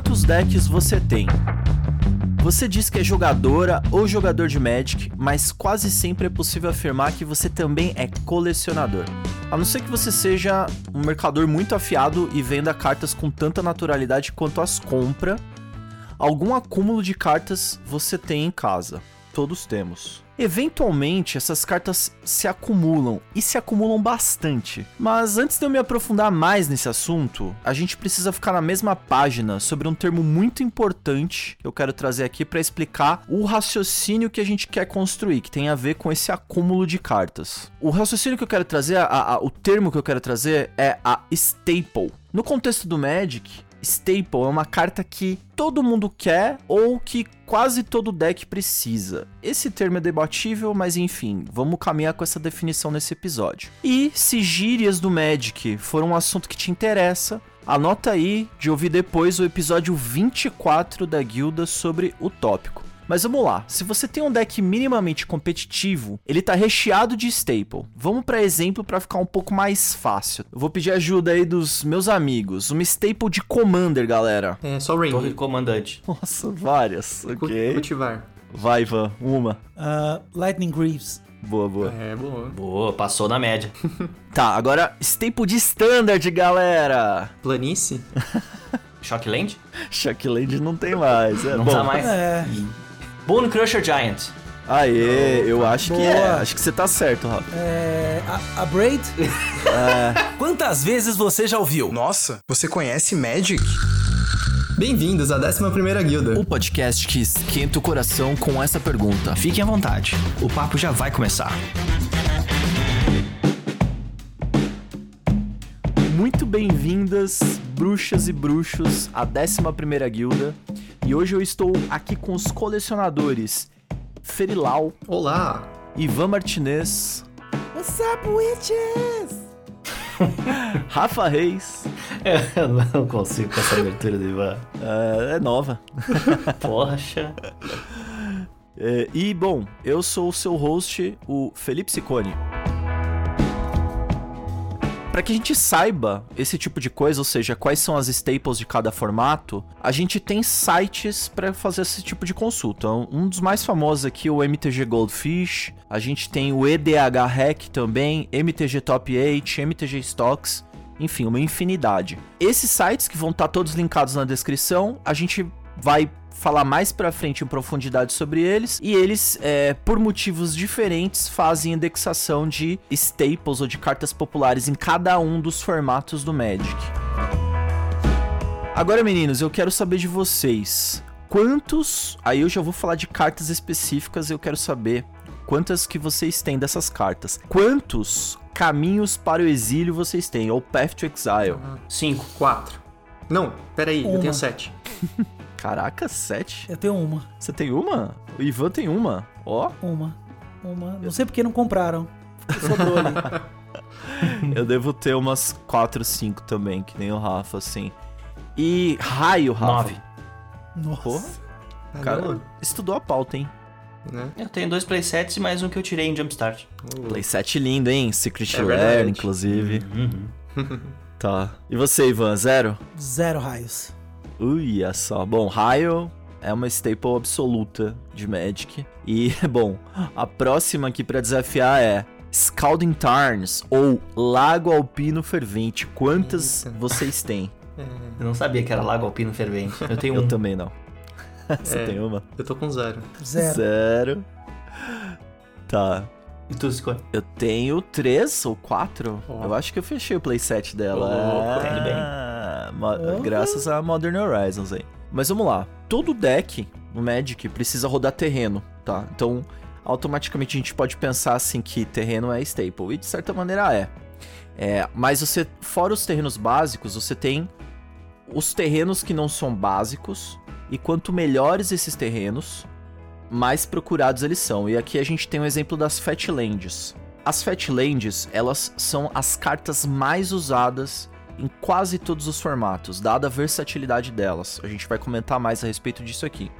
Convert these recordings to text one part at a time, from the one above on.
Quantos decks você tem? Você diz que é jogadora ou jogador de Magic, mas quase sempre é possível afirmar que você também é colecionador. A não ser que você seja um mercador muito afiado e venda cartas com tanta naturalidade quanto as compra, algum acúmulo de cartas você tem em casa. Todos temos. Eventualmente, essas cartas se acumulam e se acumulam bastante. Mas antes de eu me aprofundar mais nesse assunto, a gente precisa ficar na mesma página sobre um termo muito importante que eu quero trazer aqui para explicar o raciocínio que a gente quer construir, que tem a ver com esse acúmulo de cartas. O raciocínio que eu quero trazer, a, a, o termo que eu quero trazer é a staple. No contexto do Magic, Staple é uma carta que todo mundo quer ou que quase todo deck precisa. Esse termo é debatível, mas enfim, vamos caminhar com essa definição nesse episódio. E se gírias do Magic foram um assunto que te interessa, anota aí de ouvir depois o episódio 24 da guilda sobre o tópico. Mas vamos lá, se você tem um deck minimamente competitivo, ele tá recheado de staple. Vamos para exemplo para ficar um pouco mais fácil. Eu vou pedir ajuda aí dos meus amigos. Uma staple de Commander, galera. É, só Rain. Torre comandante. Nossa, várias. Ok. Cultivar. Vai, Ivan, uma. Uh, Lightning Greaves. Boa, boa. É, boa. Boa, passou na média. Tá, agora staple de Standard, galera. Planície? Shockland? Shockland não tem mais. É Não bom. tá mais. É. Bone Crusher Giant. Aê, eu acho que é. Acho que você tá certo, Rafa. É. A, a Braid? Quantas vezes você já ouviu? Nossa, você conhece Magic? Bem-vindos à 11ª Guilda. O podcast que esquenta o coração com essa pergunta. Fiquem à vontade, o papo já vai começar. Muito bem-vindas, bruxas e bruxos, à 11ª Guilda. E hoje eu estou aqui com os colecionadores Ferilau, Olá. Ivan Martinez, What's up, witches? Rafa Reis, Eu não consigo com essa abertura do Ivan. é, é nova. Poxa. É, e, bom, eu sou o seu host, o Felipe Sicone. Para que a gente saiba esse tipo de coisa, ou seja, quais são as staples de cada formato, a gente tem sites para fazer esse tipo de consulta. Um dos mais famosos aqui é o MTG Goldfish, a gente tem o EDH Hack também, MTG Top 8, MTG Stocks, enfim, uma infinidade. Esses sites que vão estar todos linkados na descrição, a gente vai falar mais pra frente em profundidade sobre eles e eles, é, por motivos diferentes, fazem indexação de staples ou de cartas populares em cada um dos formatos do Magic. Agora, meninos, eu quero saber de vocês. Quantos. Aí eu já vou falar de cartas específicas, eu quero saber quantas que vocês têm dessas cartas. Quantos caminhos para o exílio vocês têm? Ou Path to Exile? Cinco. Quatro. Não, peraí, eu Uma. tenho sete. Caraca, sete? Eu tenho uma. Você tem uma? O Ivan tem uma. Ó, Uma. Uma. Não sei porque não compraram. Sobrou ali. eu devo ter umas 4, 5 também, que nem o Rafa, assim. E raio, Rafa. Nove. Nossa. Porra, Ah, cara, estudou a pauta, hein? né? Eu tenho dois playsets e mais um que eu tirei em Jumpstart. Playset lindo, hein? Secret É Lair, verdade. inclusive. Uhum. Tá. E você, Ivan? Zero? Zero raios. Ui, é só. Bom, raio é uma staple absoluta de Magic. E, bom, a próxima aqui pra desafiar é Scalding Tarns ou Lago Alpino Fervente. Quantas Eita. vocês têm? Eu não sabia que era Lago Alpino Fervente. Eu tenho Eu um. também não. Você É. tem uma? Eu tô com zero. Zero. Zero. Tá. E tu? Eu tenho três ou quatro. Ó. Eu acho que eu fechei o playset dela. Ô, tá indo bem. Ah, Uhum. Graças a Modern Horizons aí. Mas vamos lá. Todo deck no Magic precisa rodar terreno, tá? Então, automaticamente a gente pode pensar assim que terreno é staple. E de certa maneira é. É, mas você, fora os terrenos básicos, você tem os terrenos que não são básicos. E quanto melhores esses terrenos, mais procurados eles são. E aqui a gente tem um exemplo das Fatlands. As Fatlands, elas são as cartas mais usadas em quase todos os formatos, dada a versatilidade delas. A gente vai comentar mais a respeito disso aqui.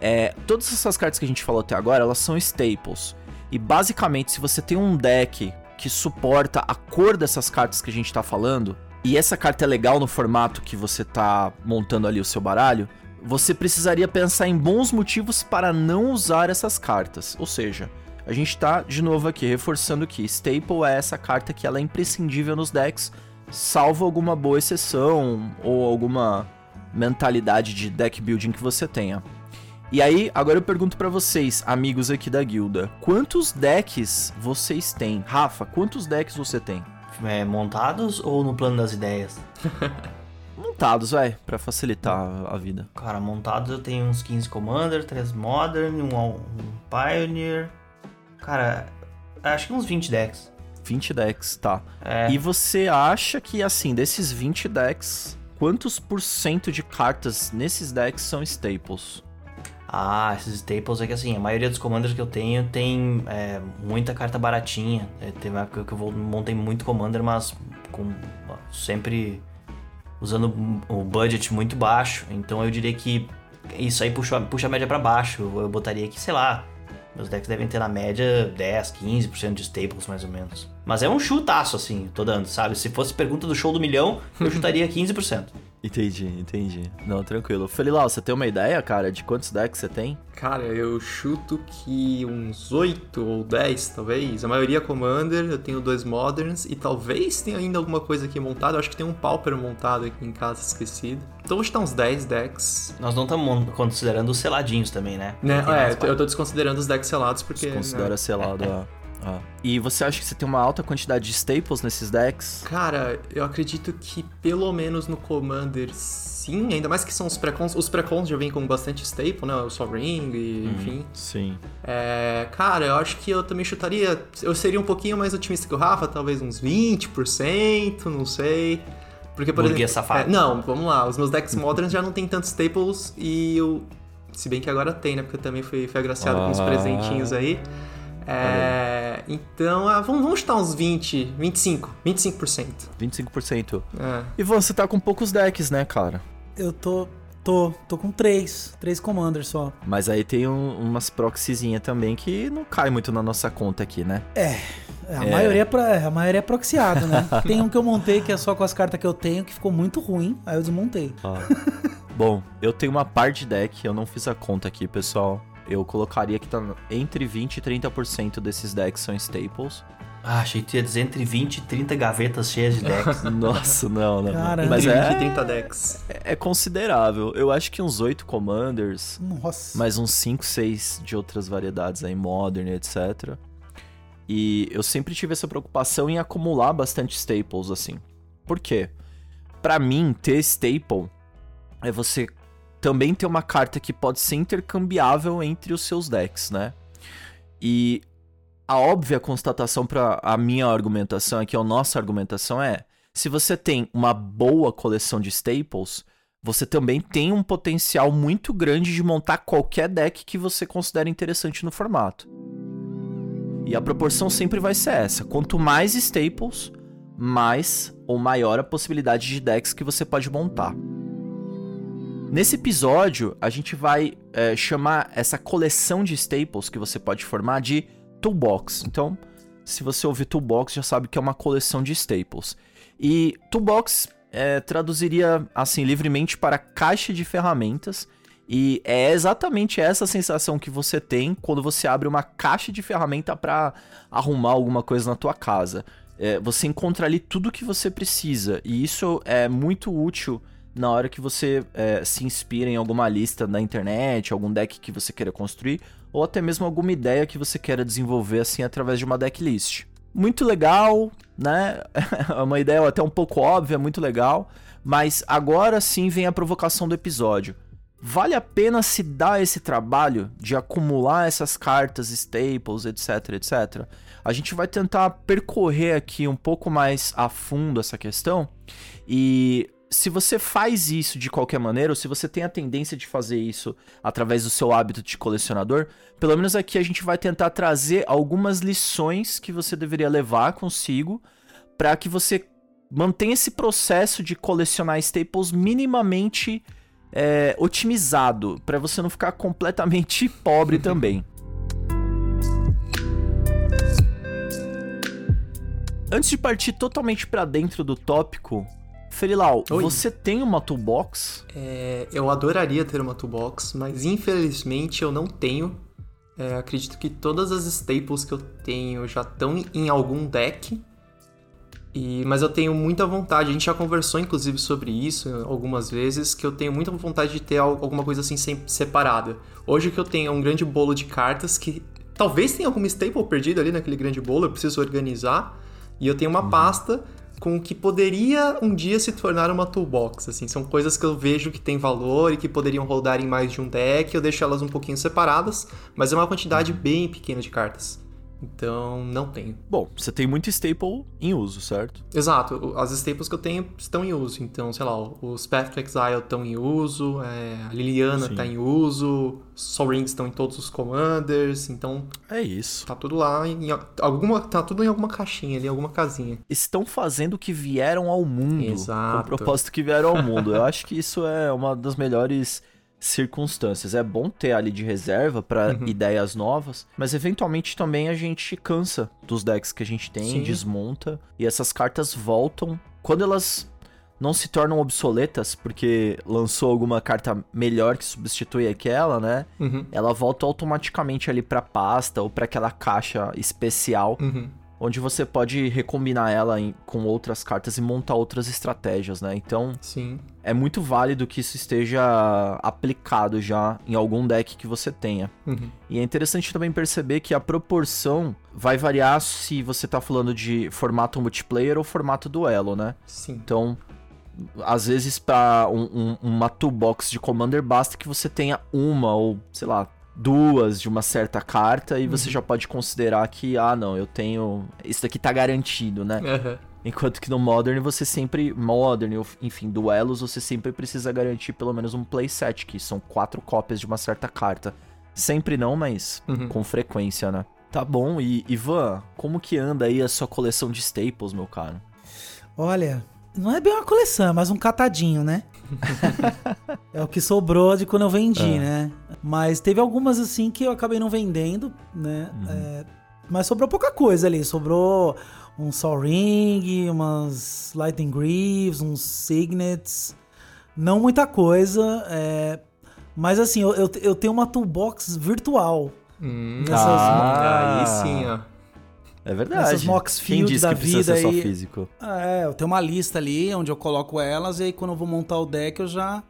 É, todas essas cartas que a gente falou até agora, elas são staples. E basicamente, se você tem um deck que suporta a cor dessas cartas que a gente tá falando, e essa carta é legal no formato que você tá montando ali o seu baralho, você precisaria pensar em bons motivos para não usar essas cartas. Ou seja, a gente tá de novo aqui reforçando que Staple é essa carta que ela é imprescindível nos decks, salvo alguma boa exceção ou alguma mentalidade de deck building que você tenha. E aí, agora eu pergunto pra vocês, amigos aqui da guilda, quantos decks vocês têm? Rafa, quantos decks você tem? É, montados ou no plano das ideias? Montados, vai, Pra facilitar a vida. Cara, montados eu tenho uns 15 Commander, 3 Modern, um, um Pioneer. Cara, acho que uns 20 decks. 20 decks, tá. É, E você acha que, assim, desses 20 decks, quantos por cento de cartas nesses decks são staples? Ah, esses staples é que assim, a maioria dos commanders que eu tenho tem é, muita carta baratinha. É, teve uma época que eu montei muito commander, mas com sempre usando o budget muito baixo. Então eu diria que isso aí puxa, puxa a média pra baixo. Eu, eu botaria que, sei lá, meus decks devem ter na média 10, 15% de staples mais ou menos. Mas é um chutaço assim, tô dando, sabe? Se fosse pergunta do show do milhão, eu chutaria 15%. Entendi, entendi. Não, tranquilo. Felilau, você tem uma ideia, cara, de quantos decks você tem? Cara, eu chuto que uns 8 ou 10, talvez. A maioria é Commander, eu tenho dois Moderns e talvez tenha ainda alguma coisa aqui montada. Eu acho que tem um Pauper montado aqui em casa, esquecido. Então vou chutar uns 10 decks. Nós não estamos considerando os seladinhos também, né? Né? É, eu tô- desconsiderando os decks selados porque. Você considera né? selado a... a- E você acha que você tem uma alta quantidade de staples nesses decks? Cara, eu acredito que pelo menos no Commander sim, ainda mais que são os pré-cons. Os pré-cons já vêm com bastante staple, né? O Sol Ring, e, enfim. Sim. É, cara, eu acho que eu também chutaria. Eu seria um pouquinho mais otimista que o Rafa, talvez uns 20%, não sei. Porque, por Burguês exemplo. safado. é, não, vamos lá. Os meus decks moderns já não tem tantos staples e eu. Se bem que agora tem, né? Porque eu também fui, fui agraciado com uns Ah. presentinhos aí. É, então, ah, vamos, vamos chutar uns 20, 25, 25%. 25%. É. E você tá com poucos decks, né, cara? Eu tô. tô. tô com três. Três commanders só. Mas aí tem um- umas proxyzinha também que não cai muito na nossa conta aqui, né? É, A maioria é é, a maioria é proxiado, né? Tem um que eu montei que é só com as cartas que eu tenho, que ficou muito ruim, aí eu desmontei. Bom, eu tenho uma par de deck, eu não fiz a conta aqui, pessoal. Eu colocaria que tá entre 20 e 30% desses decks são staples. Ah, achei que tu ia dizer entre 20 e 30 gavetas cheias de decks. Nossa, não, não. Caramba. Mas Entre 20 e é, 30 decks. é considerável. Eu acho que uns 8 commanders, Nossa. mais uns 5, 6 de outras variedades aí, modern, etc. E eu sempre tive essa preocupação em acumular bastante staples, assim. Por quê? Pra mim, ter staple é você também ter uma carta que pode ser intercambiável entre os seus decks, né? E a óbvia constatação para a minha argumentação aqui, a nossa argumentação é: se você tem uma boa coleção de staples, você também tem um potencial muito grande de montar qualquer deck que você considere interessante no formato. E a proporção sempre vai ser essa: quanto mais staples, mais ou maior a possibilidade de decks que você pode montar. Nesse episódio, a gente vai é, chamar essa coleção de staples que você pode formar de Toolbox. Então, se você ouvir Toolbox, já sabe que é uma coleção de staples. E Toolbox é, traduziria assim livremente para caixa de ferramentas. E é exatamente essa sensação que você tem quando você abre uma caixa de ferramenta para arrumar alguma coisa na tua casa. É, você encontra ali tudo que você precisa. E isso é muito útil na hora que você é, se inspira em alguma lista na internet, algum deck que você queira construir, ou até mesmo alguma ideia que você queira desenvolver assim através de uma decklist. Muito legal, né? É uma ideia até um pouco óbvia, muito legal, mas agora sim vem a provocação do episódio. Vale a pena se dar esse trabalho de acumular essas cartas, staples, etc, etc? A gente vai tentar percorrer aqui um pouco mais a fundo essa questão e se você faz isso de qualquer maneira, ou se você tem a tendência de fazer isso através do seu hábito de colecionador, pelo menos aqui a gente vai tentar trazer algumas lições que você deveria levar consigo para que você mantenha esse processo de colecionar staples minimamente é, otimizado, para você não ficar completamente pobre também. Antes de partir totalmente para dentro do tópico, Ferilau, Oi. você tem uma toolbox? É, eu adoraria ter uma toolbox, mas infelizmente eu não tenho. É, acredito que todas as staples que eu tenho já estão em algum deck. E, mas eu tenho muita vontade, a gente já conversou inclusive sobre isso algumas vezes, que eu tenho muita vontade de ter al- alguma coisa assim separada. Hoje o que eu tenho é um grande bolo de cartas que talvez tenha alguma staple perdida ali naquele grande bolo, eu preciso organizar. E eu tenho uma pasta com o que poderia um dia se tornar uma toolbox, assim, são coisas que eu vejo que tem valor e que poderiam rodar em mais de um deck, eu deixo elas um pouquinho separadas, mas é uma quantidade bem pequena de cartas. Então, não tenho. Bom, você tem muito staple em uso, certo? Exato, as staples que eu tenho estão em uso. Então, sei lá, os Path to Exile estão em uso, é, a Liliana está em uso, Soul Rings estão em todos os Commanders, então É isso. tá tudo lá em alguma, tá tudo em alguma caixinha ali, alguma casinha. Estão fazendo o que vieram ao mundo. Exato. Com o propósito que vieram ao mundo. Eu acho que isso é uma das melhores circunstâncias. É bom ter ali de reserva pra Uhum. ideias novas, mas eventualmente também a gente cansa dos decks que a gente tem, Sim. desmonta e essas cartas voltam quando elas não se tornam obsoletas porque lançou alguma carta melhor que substitui aquela, né? Uhum, Ela volta automaticamente ali pra pasta ou pra aquela caixa especial uhum. Onde você pode recombinar ela em- com outras cartas e montar outras estratégias, né? Então Sim. é muito válido que isso esteja aplicado já em algum deck que você tenha. Uhum. E é interessante também perceber que a proporção vai variar se você tá falando de formato multiplayer ou formato duelo, né? Sim. Então, às vezes para um- um- uma toolbox de Commander basta que você tenha uma ou, sei lá, duas de uma certa carta e você já pode considerar que, ah, não, eu tenho. Isso daqui tá garantido, né? Aham. Enquanto que no Modern você sempre. Modern, ou, enfim, duelos, você sempre precisa garantir pelo menos um playset, que são quatro cópias de uma certa carta. Sempre não, mas Uhum. com frequência, né? Tá bom, e Ivan, como que anda aí a sua coleção de staples, meu cara? Olha, não é bem uma coleção, é mais um catadinho, né? é o que sobrou de quando eu vendi, É. né? Mas teve algumas assim que eu acabei não vendendo, né? É, mas sobrou pouca coisa ali. Sobrou um Sol Ring, umas Lightning Greaves, uns Signets. Não muita coisa. é, mas assim, eu, eu, eu tenho uma toolbox virtual. Hum. Nessas- Ah. Aí sim, ó. É verdade. Essas Mox Quem disse da que precisa vida ser só aí- físico? Ah, É, eu tenho uma lista ali onde eu coloco elas e aí quando eu vou montar o deck eu já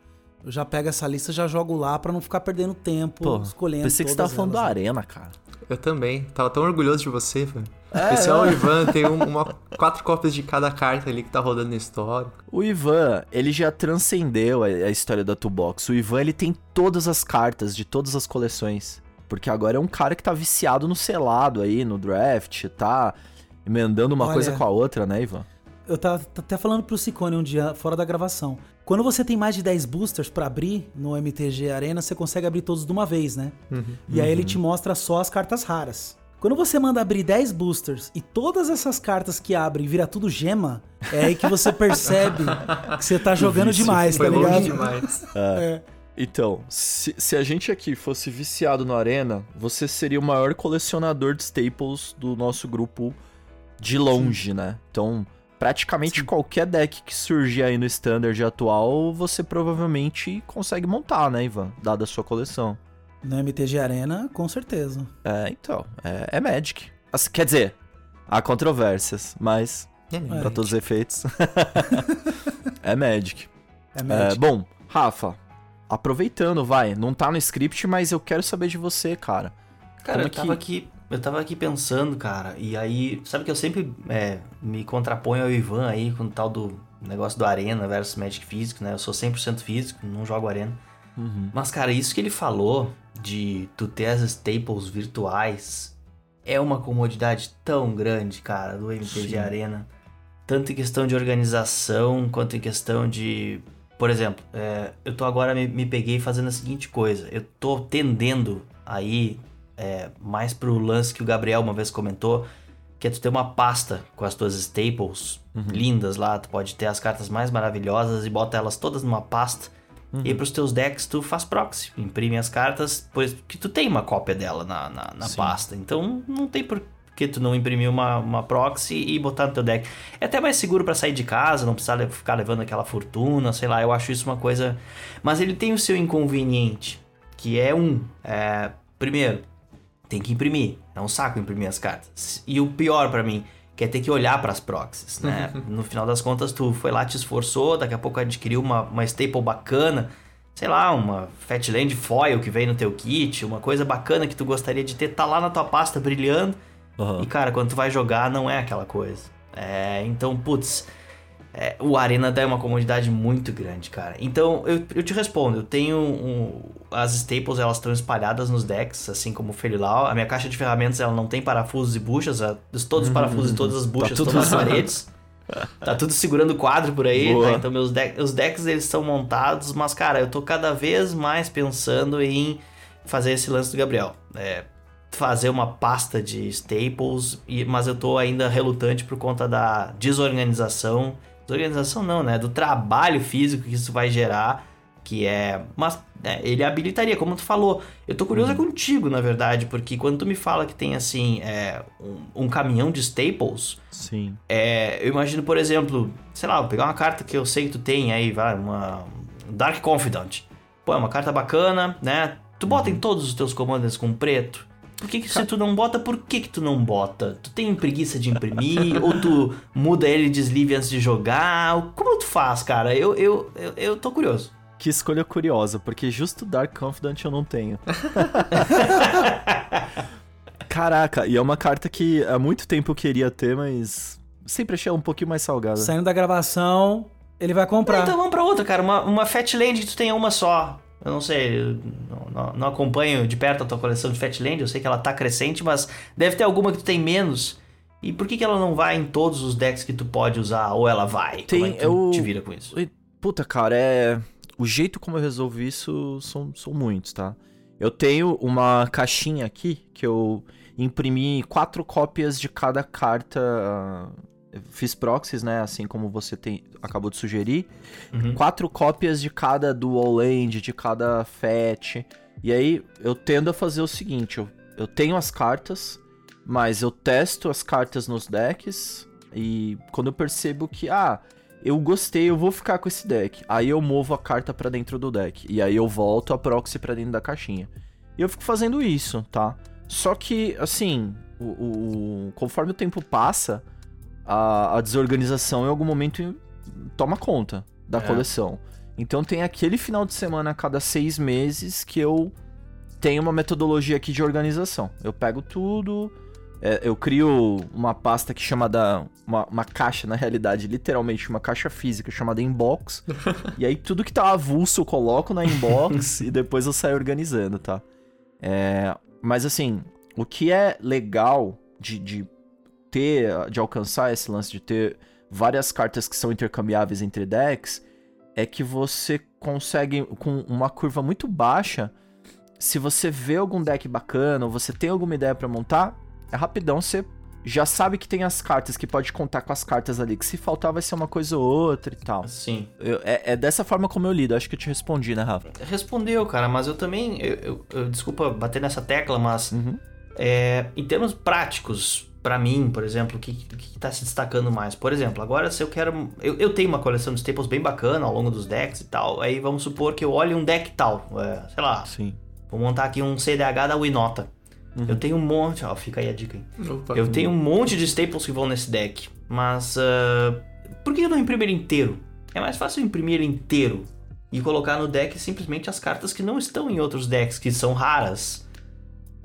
eu já pego essa lista e já jogo lá pra não ficar perdendo tempo Pô, escolhendo pensei que você tava falando da né? Arena, cara. Eu também. Tava tão orgulhoso de você, velho. É, Esse é o é. Ivan, tem um- uma, quatro cópias de cada carta ali que tá rodando no histórico. O Ivan, ele já transcendeu a, a história da Toolbox. O Ivan, ele tem todas as cartas de todas as coleções. Porque agora é um cara que tá viciado no selado aí, no draft, tá emendando uma Olha- coisa com a outra, né, Ivan? Eu tava t- até falando pro Cicone um dia fora da gravação. Quando você tem mais de 10 boosters pra abrir no MTG Arena, você consegue abrir todos de uma vez, né? E aí ele te mostra só as cartas raras. Quando você manda abrir 10 boosters e todas essas cartas que abrem vira tudo gema, é aí que você percebe que você tá jogando demais, tá ligado? longe demais. É. Então, se, se a gente aqui fosse viciado no Arena, você seria o maior colecionador de staples do nosso grupo de longe, né? Então, praticamente qualquer deck que surgir aí no Standard atual, você provavelmente consegue montar, né, Ivan? Dada a sua coleção. No MTG Arena, com certeza. É, então, é, é Magic. Assim, quer dizer, há controvérsias, mas, É pra todos os efeitos, é Magic. É É, Magic. bom, Rafa, aproveitando, vai, não tá no script, mas eu quero saber de você, cara. Cara, Como eu que- tava aqui. Eu tava aqui pensando, cara, e aí, sabe que eu sempre é, me contraponho ao Ivan aí com o tal do negócio do Arena versus Magic físico, né? Eu sou 100% físico, não jogo Arena. Uhum. Mas, cara, isso que ele falou de tu ter as staples virtuais é uma comodidade tão grande, cara, do MTG. Arena. Tanto em questão de organização, quanto em questão de. Por exemplo, é, eu tô agora me, me peguei fazendo a seguinte coisa. Eu tô tendendo aí é, mais pro lance que o Gabriel uma vez comentou, que é tu ter uma pasta com as tuas staples lindas lá. Tu pode ter as cartas mais maravilhosas e bota elas todas numa pasta. E aí pros teus decks tu faz proxy, imprime as cartas, pois que tu tem uma cópia dela na, na, na pasta. Então não tem por que tu não imprimir uma, uma proxy e botar no teu deck. É até mais seguro para sair de casa, não precisar ficar levando aquela fortuna, sei lá, eu acho isso uma coisa... Mas ele tem o seu inconveniente, que é um... É... Primeiro, tem que imprimir. É um saco imprimir as cartas. E o pior para mim, que é ter que olhar para as proxies, né? no final das contas, tu foi lá, te esforçou, daqui a pouco adquiriu uma, uma staple bacana sei lá, uma Fatland foil que vem no teu kit, uma coisa bacana que tu gostaria de ter, tá lá na tua pasta brilhando. Uhum. E cara, quando tu vai jogar, não é aquela coisa. É, então, putz, é, o Arena dá uma comodidade muito grande, cara. Então, eu, eu te respondo, eu tenho um, as staples, elas estão espalhadas nos decks, assim como o Felilau. A minha caixa de ferramentas, ela não tem parafusos e buchas, todos os parafusos e todas as buchas tá estão nas paredes. tá tudo segurando o quadro por aí, tá? Então meus deck, os decks eles estão montados, mas cara, eu tô cada vez mais pensando em fazer esse lance do Gabriel. É, fazer uma pasta de staples, mas eu tô ainda relutante por conta da desorganização. Desorganização não, né? Do trabalho físico que isso vai gerar que é. Mas é, ele habilitaria, como tu falou. Eu tô curioso uhum. contigo, na verdade, porque quando tu me fala que tem assim é, um, um, caminhão de staples. Sim. É, eu imagino, por exemplo, sei lá, vou pegar uma carta que eu sei que tu tem aí, vai, uma Dark Confidant. Pô, é uma carta bacana, né? Tu bota uhum. em todos os teus comandos com preto. Por que, que se tu não bota, por que, que tu não bota? Tu tem preguiça de imprimir? ou tu muda ele de sleeve antes de jogar? Como tu faz, cara? Eu, eu, eu, eu tô curioso. Que escolha curiosa, porque justo Dark Confidant eu não tenho. Caraca, e é uma carta que há muito tempo eu queria ter, mas sempre achei ela um pouquinho mais salgada. Saindo da gravação, ele vai comprar. então vamos pra outra, cara. Uma, uma Fatland que tu tenha uma só. Eu não sei, não, não, acompanho de perto a tua coleção de Fatland, eu sei que ela tá crescente, mas deve ter alguma que tu tem menos. E por que, que ela não vai em todos os decks que tu pode usar? Ou ela vai? Tem, Como é que eu... te vira com isso? Puta, cara, é o jeito como eu resolvi isso são, são muitos, tá? Eu tenho uma caixinha aqui que eu imprimi quatro cópias de cada carta. Fiz proxies, né? Assim como você tem, acabou de sugerir. Uhum. Quatro cópias de cada Dual Land, de cada FAT. E aí eu tendo a fazer o seguinte: eu, eu tenho as cartas, mas eu testo as cartas nos decks. E quando eu percebo que, ah, eu gostei, eu vou ficar com esse deck. Aí eu movo a carta para dentro do deck. E aí eu volto a proxy para dentro da caixinha. E eu fico fazendo isso, tá? Só que, assim, o, o conforme o tempo passa, a, a, desorganização em algum momento toma conta da é. coleção. Então tem aquele final de semana a cada seis meses que eu tenho uma metodologia aqui de organização. Eu pego tudo é, eu crio uma pasta que chama da. Uma, uma, caixa, na realidade, literalmente, uma caixa física chamada inbox. e aí tudo que tá avulso eu coloco na inbox e depois eu saio organizando, tá? É, mas assim, o que é legal de, de ter, de alcançar esse lance de ter várias cartas que são intercambiáveis entre decks, é que você consegue, com uma curva muito baixa, se você vê algum deck bacana, ou você tem alguma ideia para montar, é rapidão, você já sabe que tem as cartas, que pode contar com as cartas ali, que se faltar vai ser uma coisa ou outra e tal. Sim. Eu, é, é, dessa forma como eu lido, acho que eu te respondi, né, Rafa? Respondeu, cara, mas eu também, eu, eu, desculpa bater nessa tecla, mas uhum. é, em termos práticos, para mim, por exemplo, o que, que tá se destacando mais? Por exemplo, agora se eu quero. Eu, eu tenho uma coleção de staples bem bacana ao longo dos decks e tal. Aí vamos supor que eu olhe um deck tal. É, sei lá. Sim. Vou montar aqui um CDH da Winota. Uhum. Eu tenho um monte, ó, fica aí a dica aí. Opa, eu tenho um monte de staples que vão nesse deck, mas uh, por que eu não imprimo ele inteiro? É mais fácil imprimir ele inteiro e colocar no deck simplesmente as cartas que não estão em outros decks, que são raras.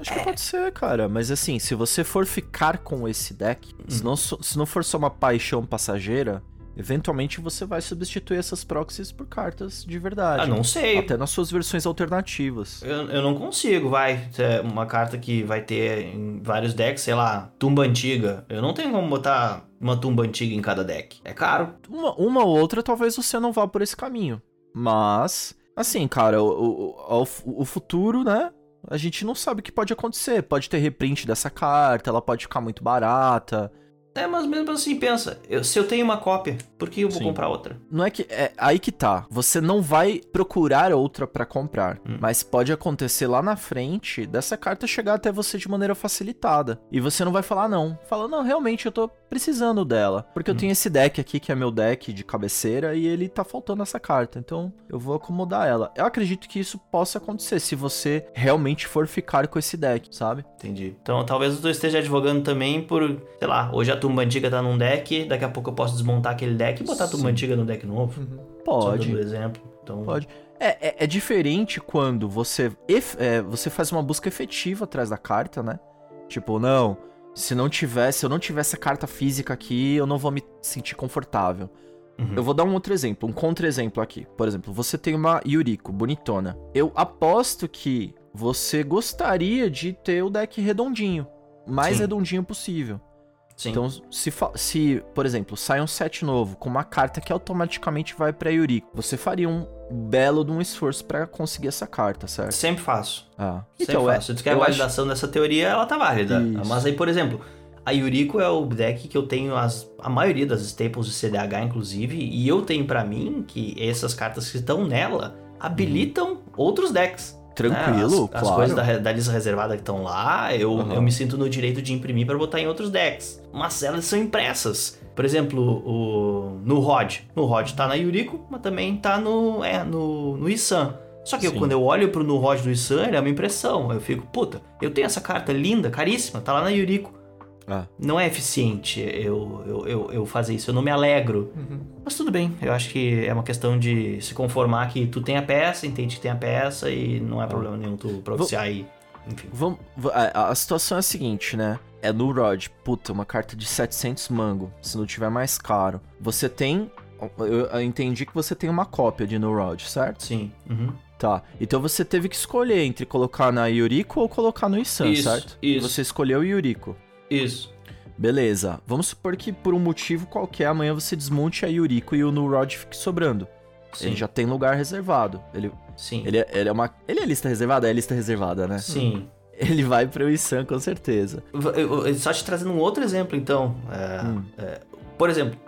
Acho que pode ser, cara. Mas assim, se você for ficar com esse deck, hum. se, não, se não for só uma paixão passageira, Eventualmente você vai substituir essas proxies por cartas de verdade. Ah, não sei. Até nas suas versões alternativas. Eu, eu não consigo, vai. É uma carta que vai ter em vários decks, sei lá, tumba antiga. Eu não tenho como botar uma tumba antiga em cada deck. É caro. Uma, uma ou outra talvez você não vá por esse caminho. Mas, assim, cara, o, o, o, o futuro, né? A gente não sabe o que pode acontecer. Pode ter reprint dessa carta, ela pode ficar muito barata. É, mas mesmo assim, pensa, eu- se eu tenho uma cópia, por que eu vou Sim. comprar outra? Não é que. É aí que tá. Você não vai procurar outra pra comprar. Hum. Mas pode acontecer lá na frente dessa carta chegar até você de maneira facilitada. E você não vai falar não. Fala, não, realmente eu tô precisando dela. Porque Hum. eu tenho esse deck aqui, que é meu deck de cabeceira, e ele tá faltando essa carta. Então eu vou acomodar ela. Eu acredito que isso possa acontecer se você realmente for ficar com esse deck, sabe? Entendi. Então talvez tu esteja advogando também por, sei lá, hoje a tumba antiga tá num deck, daqui a pouco eu posso desmontar aquele deck e botar a tumba Sim. antiga no deck novo. Só Pode. dando exemplo. Então, Pode. É, é, é diferente quando você, ef- é, você faz uma busca efetiva atrás da carta, né? Tipo, não, se não tivesse, se eu não tivesse a carta física aqui, eu não vou me sentir confortável. Uhum. Eu vou dar um outro exemplo, um contra-exemplo aqui. Por exemplo, você tem uma Yuriko bonitona. Eu aposto que você gostaria de ter o deck redondinho. Mais Sim. redondinho possível. Sim. Então, se, se, por exemplo, sai um set novo com uma carta que automaticamente vai pra Yuriko, você faria um belo de um esforço pra conseguir essa carta, certo? Sempre faço. Ah. Sempre Então, é, faço. Se tu quer a eu acho- validação dessa teoria, ela tá válida. Isso. Mas aí, por exemplo, a Yuriko é o deck que eu tenho as, a maioria das staples de CDH, inclusive, e eu tenho pra mim que essas cartas que estão nela habilitam outros decks. Tranquilo? As, claro. as coisas da, da lista reservada que estão lá, eu, Aham. eu me sinto no direito de imprimir pra botar em outros decks. Mas elas são impressas. Por exemplo, o, no Rod. No Rod tá na Yuriko, mas também tá no, é, no, no Isan. Só que eu, quando eu olho pro no Rod do Isan, ele é uma impressão. Eu fico, puta, eu tenho essa carta linda, caríssima, tá lá na Yuriko. Ah. Não é eficiente eu, eu, eu, eu fazer isso, eu não me alegro. Mas tudo bem, eu acho que é uma questão de se conformar que tu tem a peça, entende que tem a peça e não é problema nenhum tu propiciar e. Enfim. Vamos, va- a, a situação é a seguinte, né? É no Rod, puta, uma carta de 700 mango, se não tiver mais caro. Você tem, eu, eu entendi que você tem uma cópia de No Rod, certo? Sim. Uhum. Tá, então você teve que escolher entre colocar na Yuriko ou colocar no Isan, Isso, certo? isso. Você escolheu o Yuriko. Isso. Beleza, vamos supor que por um motivo qualquer amanhã você desmonte a Yuriko e o No Rod fique sobrando. Sim. Ele já tem lugar reservado. Ele, Sim. ele, é- ele é uma. Ele é lista reservada? É lista reservada, né? Sim. Ele vai pro Isan com certeza. Eu- eu- Só te trazendo um outro exemplo, então. É, Hum. é, por exemplo,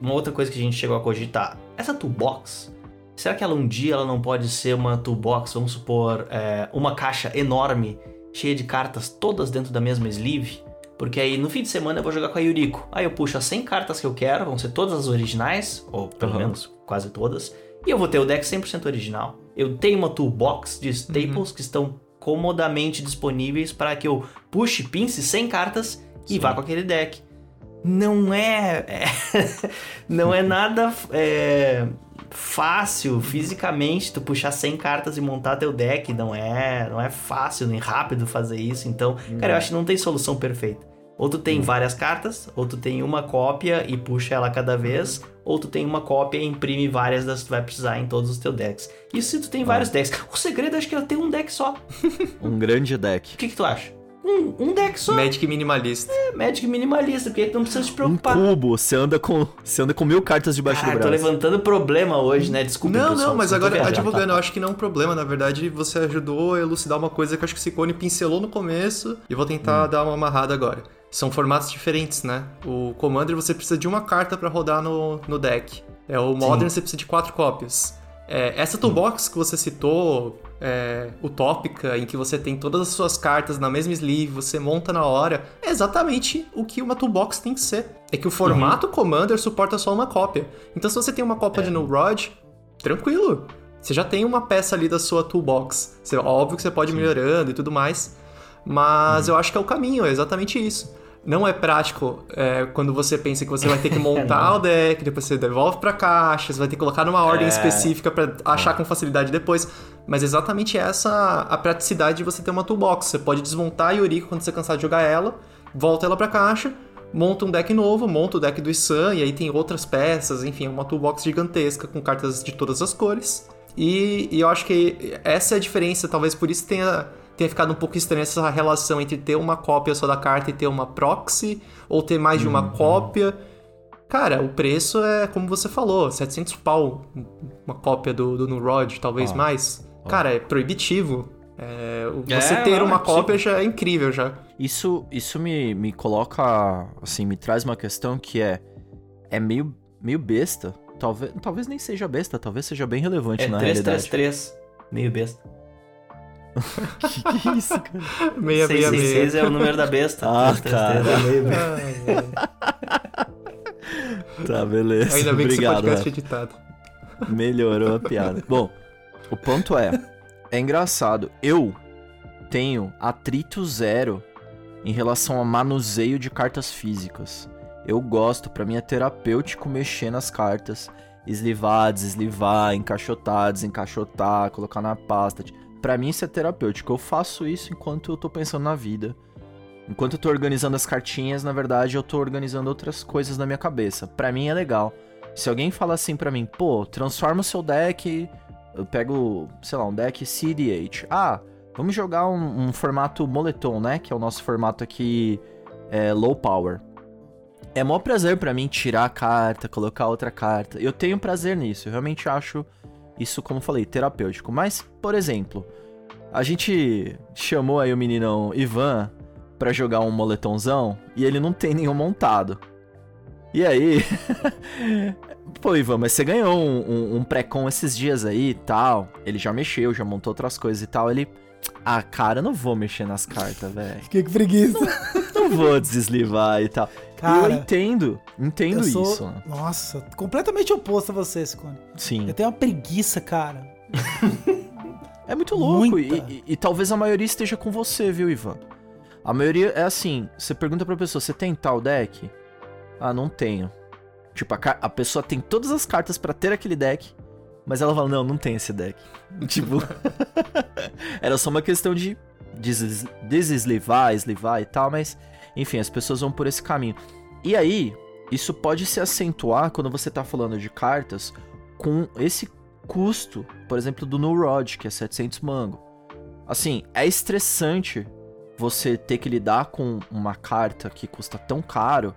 uma outra coisa que a gente chegou a cogitar. Essa toolbox, será que ela um dia ela não pode ser uma toolbox, vamos supor, é, uma caixa enorme, cheia de cartas todas dentro da mesma sleeve? Porque aí no fim de semana eu vou jogar com a Yuriko. Aí eu puxo as 100 cartas que eu quero, vão ser todas as originais, ou pelo Aham. menos quase todas. E eu vou ter o deck 100% original. Eu tenho uma toolbox de staples que estão comodamente disponíveis para que eu puxe, pince 100 cartas e Sim. vá com aquele deck. Não é. é- não é nada é, fácil fisicamente tu puxar 100 cartas e montar teu deck. Não é, não é fácil nem rápido fazer isso. Então, cara, eu acho que não tem solução perfeita. Ou tu tem várias cartas, ou tu tem uma cópia e puxa ela cada vez, ou tu tem uma cópia e imprime várias das que tu vai precisar em todos os teus decks. Isso se tu tem vários decks. O segredo acho que é ter um deck só. Um grande deck. O que, que tu acha? Um, um deck só. Magic minimalista. É Magic minimalista, porque aí tu não precisa te Um preocupar. cubo, você anda com. Você anda com mil cartas debaixo Cara, do tô braço. levantando problema hoje, né? Desculpa, Não, pessoal, não, mas agora viajar, advogando, tá? eu acho que não é um problema. Na verdade, você ajudou a elucidar uma coisa que eu acho que o Ciccone pincelou no começo e vou tentar dar uma amarrada agora. São formatos diferentes, né? O Commander você precisa de uma carta pra rodar no, no deck. É, o Modern você precisa de quatro cópias. É, essa toolbox que você citou, é, utópica, em que você tem todas as suas cartas na mesma sleeve, você monta na hora, é exatamente o que uma toolbox tem que ser. É que o formato Commander suporta só uma cópia. Então se você tem uma cópia de No Rod, tranquilo. Você já tem uma peça ali da sua toolbox. Você, óbvio que você pode ir melhorando e tudo mais. Mas eu acho que é o caminho, é exatamente isso. Não é prático é, quando você pensa que você vai ter que montar o deck, depois você devolve pra caixa, você vai ter que colocar numa ordem É. específica pra achar com facilidade depois. Mas exatamente essa a praticidade de você ter uma toolbox. Você pode desmontar a Yuriko quando você cansar de jogar ela, volta ela pra caixa, monta um deck novo, monta o deck do Isan, e aí tem outras peças, enfim, é uma toolbox gigantesca com cartas de todas as cores. E, e eu acho que essa é a diferença, talvez por isso tenha, tenha ficado um pouco estranha essa relação entre ter uma cópia só da carta e ter uma proxy, ou ter mais de uma cópia. Cara, o preço é, como você falou, 700 pau uma cópia do, do Nurod, talvez Ó. mais. Cara, é proibitivo. É, É, você ter não, uma é cópia já é incrível já. Isso, isso me, me coloca, assim, me traz uma questão que é, é meio, meio besta. Talvez, talvez nem seja besta, talvez seja bem relevante É na realidade. 333. Meio besta. Que, que isso, cara? 666. 666 é o número da besta. Ah, 333 é meio besta. Tá, beleza. Ainda bem que esse Obrigado, podcast é editado. Melhorou a piada. Bom, o ponto é, é engraçado. Eu tenho atrito zero em relação ao manuseio de cartas físicas. Eu gosto, pra mim é terapêutico mexer nas cartas, eslivar, deseslivar, encaixotar, desencaixotar, colocar na pasta. Pra mim isso é terapêutico. Eu faço isso enquanto eu tô pensando na vida. Enquanto eu tô organizando as cartinhas, na verdade eu tô organizando outras coisas na minha cabeça. Pra mim é legal. Se alguém fala assim pra mim, pô, transforma o seu deck. Eu pego, sei lá, um deck CDH. Ah, vamos jogar um, um formato moletom, né? Que é o nosso formato aqui é, low power. É maior prazer pra mim tirar a carta, colocar outra carta. Eu tenho prazer nisso. Eu realmente acho isso, como eu falei, terapêutico. Mas, por exemplo, a gente chamou aí o meninão Ivan pra jogar um moletomzão e ele não tem nenhum montado. E aí. Pô, Ivan, mas você ganhou um, um, um pré-com esses dias aí e tal. Ele já mexeu, já montou outras coisas e tal. Ele. Ah, cara, eu não vou mexer nas cartas, velho. Fiquei com preguiça. Não vou deslivar e tal. Cara, eu entendo, entendo eu sou, isso. né? Nossa, completamente oposto a você, Scone. Sim. Eu tenho uma preguiça, cara. É muito louco. E, e- e talvez a maioria esteja com você, viu, Ivan? A maioria é assim: você pergunta pra pessoa, você tem tal deck? Ah, não tenho. Tipo, a, a pessoa tem todas as cartas pra ter aquele deck, mas ela fala, não, não tem esse deck. tipo, era só uma questão de des- deseslivar, eslivar e tal, mas enfim, as pessoas vão por esse caminho. E aí, isso pode se acentuar quando você tá falando de cartas com esse custo, por exemplo, do No Rod, que é 700 mango. Assim, é estressante você ter que lidar com uma carta que custa tão caro,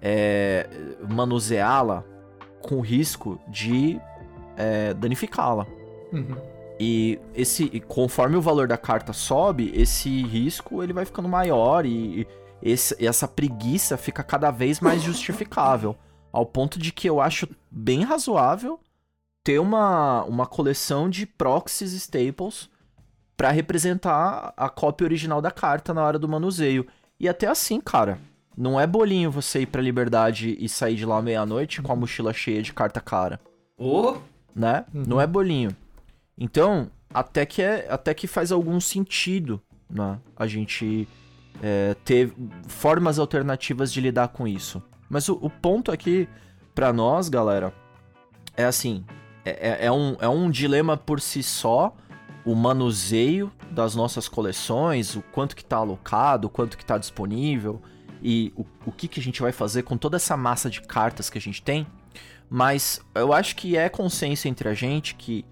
é, manuseá-la com o risco de é, danificá-la. Uhum. E esse, e conforme o valor da carta sobe, esse risco ele vai ficando maior e, e esse- e essa preguiça fica cada vez mais justificável. Ao ponto de que eu acho bem razoável ter uma, uma coleção de proxies staples pra representar a cópia original da carta na hora do manuseio. E até assim, cara, não é bolinho você ir pra liberdade e sair de lá meia-noite com a mochila cheia de carta cara Ô, né? Não é bolinho. Então, até que, é, até que faz algum sentido, né? A gente é, ter formas alternativas de lidar com isso. Mas o, o ponto aqui, pra nós, galera, é assim: é, é- é um, é um dilema por si só. O manuseio das nossas coleções, o quanto que tá alocado, o quanto que tá disponível e o, o que, que a gente vai fazer com toda essa massa de cartas que a gente tem. Mas eu acho que é consenso entre a gente que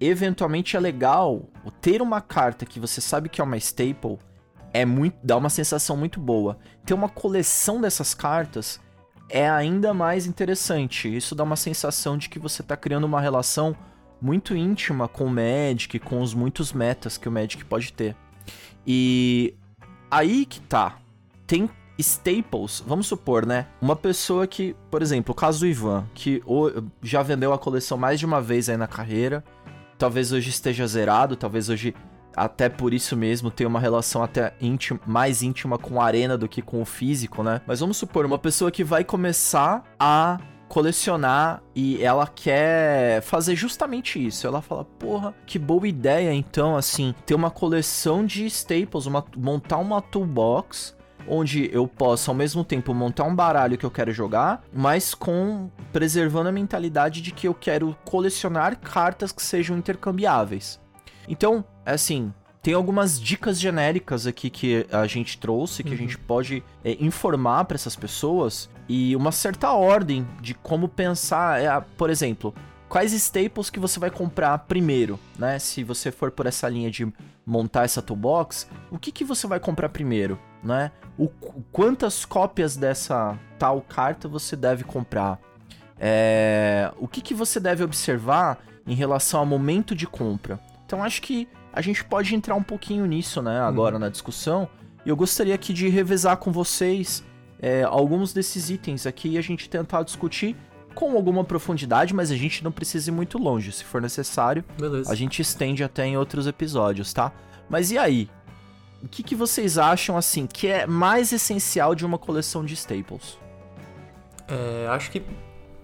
eventualmente é legal ter uma carta que você sabe que é uma staple é muito dá uma sensação muito boa. Ter uma coleção dessas cartas é ainda mais interessante. Isso dá uma sensação de que você tá criando uma relação muito íntima com o Magic, com os muitos metas que o Magic pode ter. E aí que tá. Tem staples, vamos supor, né? Uma pessoa que, por exemplo, o caso do Ivan, que já vendeu a coleção mais de uma vez aí na carreira, talvez hoje esteja zerado, talvez hoje até por isso mesmo tenha uma relação até íntima, mais íntima com a arena do que com o físico, né? Mas vamos supor, uma pessoa que vai começar a colecionar e ela quer fazer justamente isso. Ela fala, porra, que boa ideia então, assim, ter uma coleção de staples, uma, montar uma toolbox onde eu possa ao mesmo tempo montar um baralho que eu quero jogar, mas com preservando a mentalidade de que eu quero colecionar cartas que sejam intercambiáveis. Então, assim, tem algumas dicas genéricas aqui que a gente trouxe, que a gente pode é, informar para essas pessoas e uma certa ordem de como pensar, é, por exemplo, quais staples que você vai comprar primeiro, né? Se você for por essa linha de montar essa toolbox, o que, que você vai comprar primeiro, né? O, quantas cópias dessa tal carta você deve comprar? É, o que, que você deve observar em relação ao momento de compra? Então acho que a gente pode entrar um pouquinho nisso, né, agora na discussão. E eu gostaria aqui de revezar com vocês é, alguns desses itens aqui e a gente tentar discutir com alguma profundidade, mas a gente não precisa ir muito longe. Se for necessário, Beleza. a gente estende até em outros episódios, tá? Mas e aí? O que, que vocês acham, assim, que é mais essencial de uma coleção de staples? É, acho que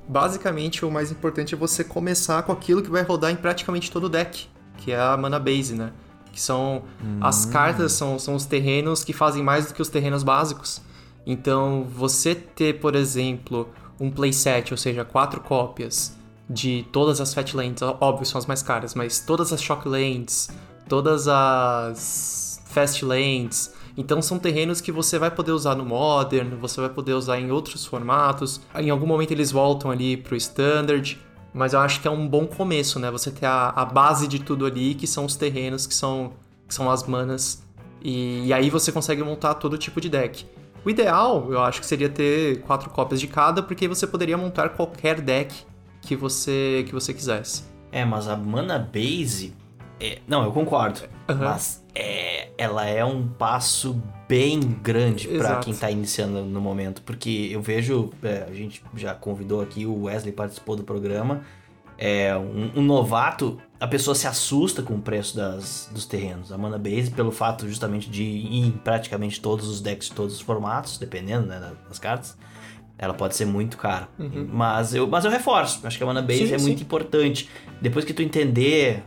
basicamente o mais importante é você começar com aquilo que vai rodar em praticamente todo o deck, que é a mana base, né? Que são as cartas, são, são os terrenos que fazem mais do que os terrenos básicos. Então, você ter, por exemplo, um playset, ou seja, quatro cópias de todas as Fat Lands, ó- óbvio, são as mais caras, mas todas as Shock Lands, todas as Fast Lands. Então são terrenos que você vai poder usar no Modern, você vai poder usar em outros formatos. Em algum momento eles voltam ali pro Standard, mas eu acho que é um bom começo, né? Você ter a, a base de tudo ali, que são os terrenos, que são, que são as manas. E, e aí você consegue montar todo tipo de deck. O ideal, eu acho que seria ter quatro cópias de cada, porque você poderia montar qualquer deck que você que você quisesse. É, mas a mana base. É- Não, eu concordo. Aham. Mas é, ela é um passo bem grande pra Exato. quem tá iniciando no momento. Porque eu vejo. é, a gente já convidou aqui, o Wesley participou do programa. É, um, um novato, a pessoa se assusta com o preço das, dos terrenos. A mana base, pelo fato justamente de ir em praticamente todos os decks de todos os formatos, dependendo né, da- das cartas. Ela pode ser muito cara. Mas, eu, mas eu reforço. Acho que a mana base Uhum. Sim, é sim. muito importante. Depois que tu entender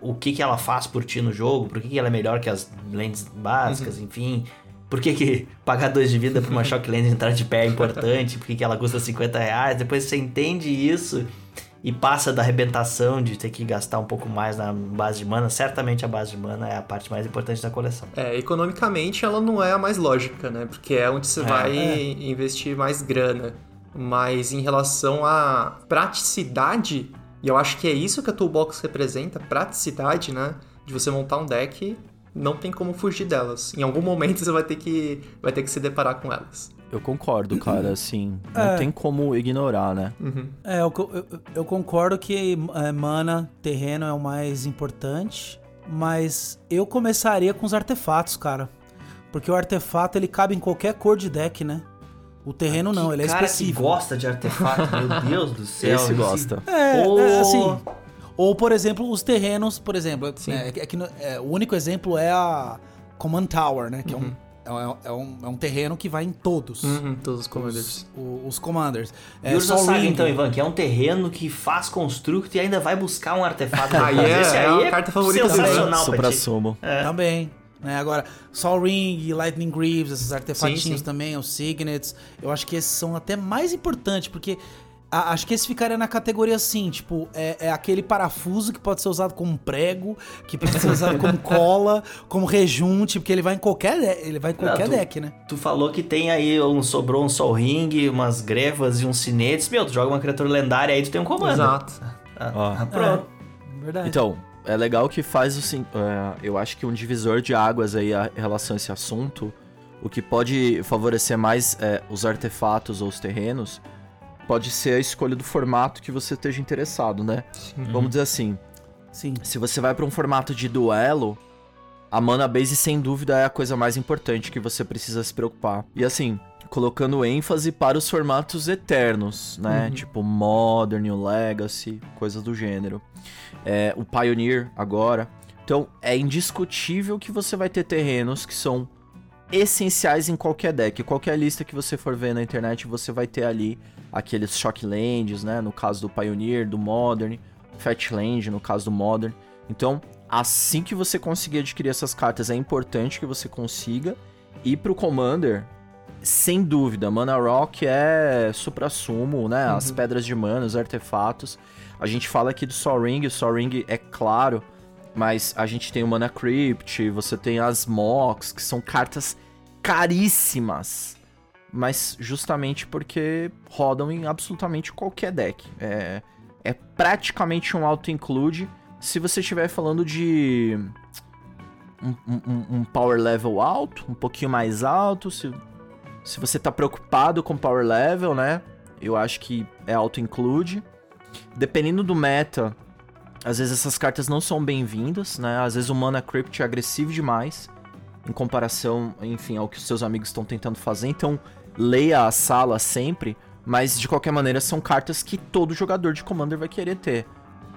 o que, que ela faz por ti no jogo, por que, que ela é melhor que as lentes básicas, Uhum. enfim. Por que, que pagar dois de vida pra uma Shock Lens entrar de pé é importante, por que, que ela custa 50 reais. Depois você entende isso e passa da arrebentação de ter que gastar um pouco mais na base de mana. Certamente a base de mana é a parte mais importante da coleção. É, economicamente ela não é a mais lógica, né? Porque é onde você É, vai é. investir mais grana. Mas em relação à praticidade, e eu acho que é isso que a Toolbox representa, praticidade, né? De você montar um deck, não tem como fugir delas. Em algum momento você vai ter que, vai ter que se deparar com elas. Eu concordo, cara, assim, não É. tem como ignorar, né? É, eu, eu- eu concordo que é, mana, terreno é o mais importante, mas eu começaria com os artefatos, cara. Porque o artefato ele cabe em qualquer cor de deck, né? O terreno não, ele é cara específico. que gosta de artefato, meu Deus do céu. Esse gosta. É, Ô. é, assim. Ou, por exemplo, os terrenos, por exemplo. É, é que é, o único exemplo é a Command Tower, né? Que é, um, é, um, é, um, é um terreno que vai em todos. Uhum, todos os commanders. o- Os commanders. E É, Urza Saga, Ring. então, Ivan, que é um terreno que faz construct e ainda vai buscar um artefato. Aí é- Esse é a carta favorita do sensacional Supra pra ti. sumo. Também. Né? Agora, Sol Ring, Lightning Greaves, esses artefatinhos Sim, sim. também, os Signets, eu acho que esses são até mais importantes, porque a- acho que esse ficaria na categoria assim, tipo, é, é aquele parafuso que pode ser usado como prego, que pode ser usado como cola, como rejunte, porque ele vai em qualquer, de- ele vai em qualquer tu- deck, né? Tu falou que tem aí um sobrou um Sol Ring, umas grevas e uns cinetes. Meu, tu joga uma criatura lendária aí tu tem um comando. Exato. Ah, ah, pronto. Verdade. Então, é legal que faz o sim. é, eu acho que um divisor de águas aí a- em relação a esse assunto, o que pode favorecer mais é, os artefatos ou os terrenos, pode ser a escolha do formato que você esteja interessado, né? Vamos dizer assim, Sim. se você vai para um formato de duelo, a mana base sem dúvida é a coisa mais importante que você precisa se preocupar. E assim, colocando ênfase para os formatos eternos, né? Tipo Modern, Legacy, coisas do gênero. É, o Pioneer agora. Então, é indiscutível que você vai ter terrenos que são essenciais em qualquer deck. Qualquer lista que você for ver na internet, você vai ter ali aqueles Shocklands, né? No caso do Pioneer, do Modern, Fatland, no caso do Modern. Então, assim que você conseguir adquirir essas cartas, é importante que você consiga. E pro Commander, sem dúvida, Mana Rock é supra-sumo, né? As pedras de mana, os artefatos. A gente fala aqui do Sol Ring, o Sol é claro, mas a gente tem o Mana Crypt, você tem as Mox, que são cartas caríssimas. Mas justamente porque rodam em absolutamente qualquer deck. É, é praticamente um auto-include. Se você estiver falando de um, um- um power level alto, um pouquinho mais alto, se, se você tá preocupado com power level, né? Eu acho que é auto-include. Dependendo do meta, às vezes essas cartas não são bem-vindas, né? Às vezes o Mana Crypt é agressivo demais em comparação, enfim, ao que os seus amigos estão tentando fazer. Então, leia a sala sempre, mas de qualquer maneira são cartas que todo jogador de Commander vai querer ter.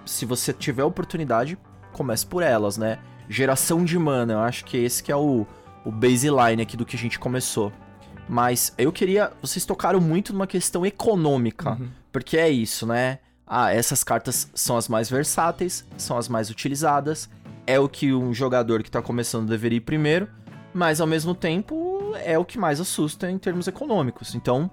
Se você tiver oportunidade, comece por elas, né? Geração de mana, eu acho que esse que é o, o baseline aqui do que a gente começou. Mas eu queria. Vocês tocaram muito numa questão econômica. Uhum. Porque é isso, né? Ah, essas cartas são as mais versáteis, são as mais utilizadas. É o que um jogador que tá começando deveria ir primeiro. Mas ao mesmo tempo é o que mais assusta em termos econômicos. Então,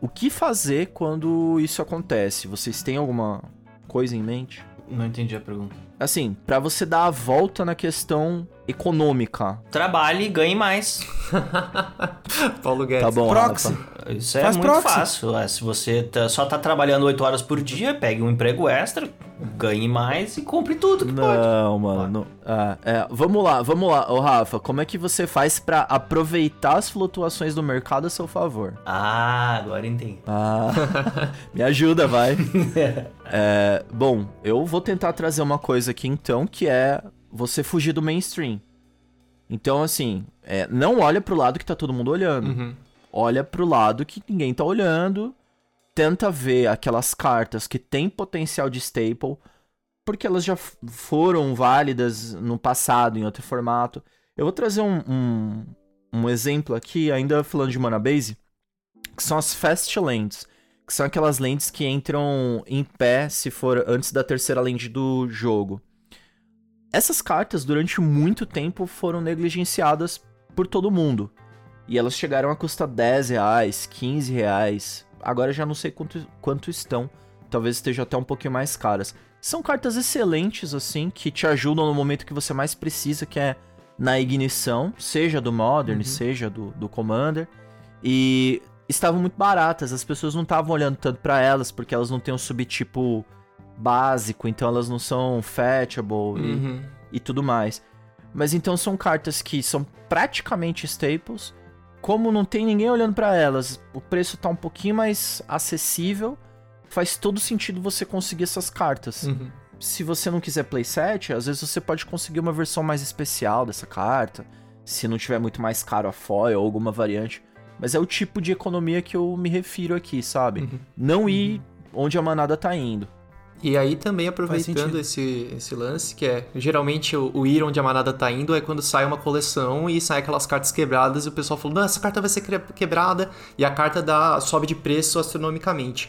o que fazer quando isso acontece? Vocês têm alguma coisa em mente? Não entendi a pergunta. Assim, pra você dar a volta na questão econômica. Trabalhe e ganhe mais. Paulo Guedes. Tá bom, Proxy. Rafa. Isso é Faz muito proxy. fácil. é, se você tá- só tá trabalhando 8 horas por dia, pegue um emprego extra, ganhe mais e compre tudo que pode. Não, mano. não- ah, é, vamos lá, vamos lá. Ô, Rafa, como é que você faz pra aproveitar as flutuações do mercado a seu favor? Ah, agora entendi. Ah, me ajuda, vai. É, bom, eu vou tentar trazer uma coisa aqui então, que é você fugir do mainstream. Então, assim, é, não olha pro lado que tá todo mundo olhando. Uhum. Olha pro lado que ninguém tá olhando. Tenta ver aquelas cartas que têm potencial de staple, porque elas já foram válidas no passado, em outro formato. Eu vou trazer um, um, um exemplo aqui, ainda falando de Mana Base, que são as Fast Lands. Que são aquelas lentes que entram em pé se for antes da terceira land do jogo. Essas cartas, durante muito tempo, foram negligenciadas por todo mundo. E elas chegaram a custar 10 reais, 15 reais. Agora já não sei quanto, quanto estão. Talvez esteja até um pouquinho mais caras. São cartas excelentes, assim, que te ajudam no momento que você mais precisa, que é na ignição, seja do Modern, seja do, do Commander. E estavam muito baratas, as pessoas não estavam olhando tanto pra elas, porque elas não têm um subtipo básico, então elas não são fetchable e Uhum. e tudo mais. Mas então são cartas que são praticamente staples. Como não tem ninguém olhando pra elas, o preço tá um pouquinho mais acessível. Faz todo sentido você conseguir essas cartas. Uhum. Se você não quiser playset, às vezes você pode conseguir uma versão mais especial dessa carta. Se não tiver muito mais caro a foil ou alguma variante. Mas é o tipo de economia que eu me refiro aqui, sabe? Uhum. Não ir onde a manada tá indo. E aí também aproveitando esse, esse lance, que é geralmente o, o ir onde a manada tá indo é quando sai uma coleção e sai aquelas cartas quebradas e o pessoal falou, não, essa carta vai ser quebrada e a carta dá, sobe de preço astronomicamente.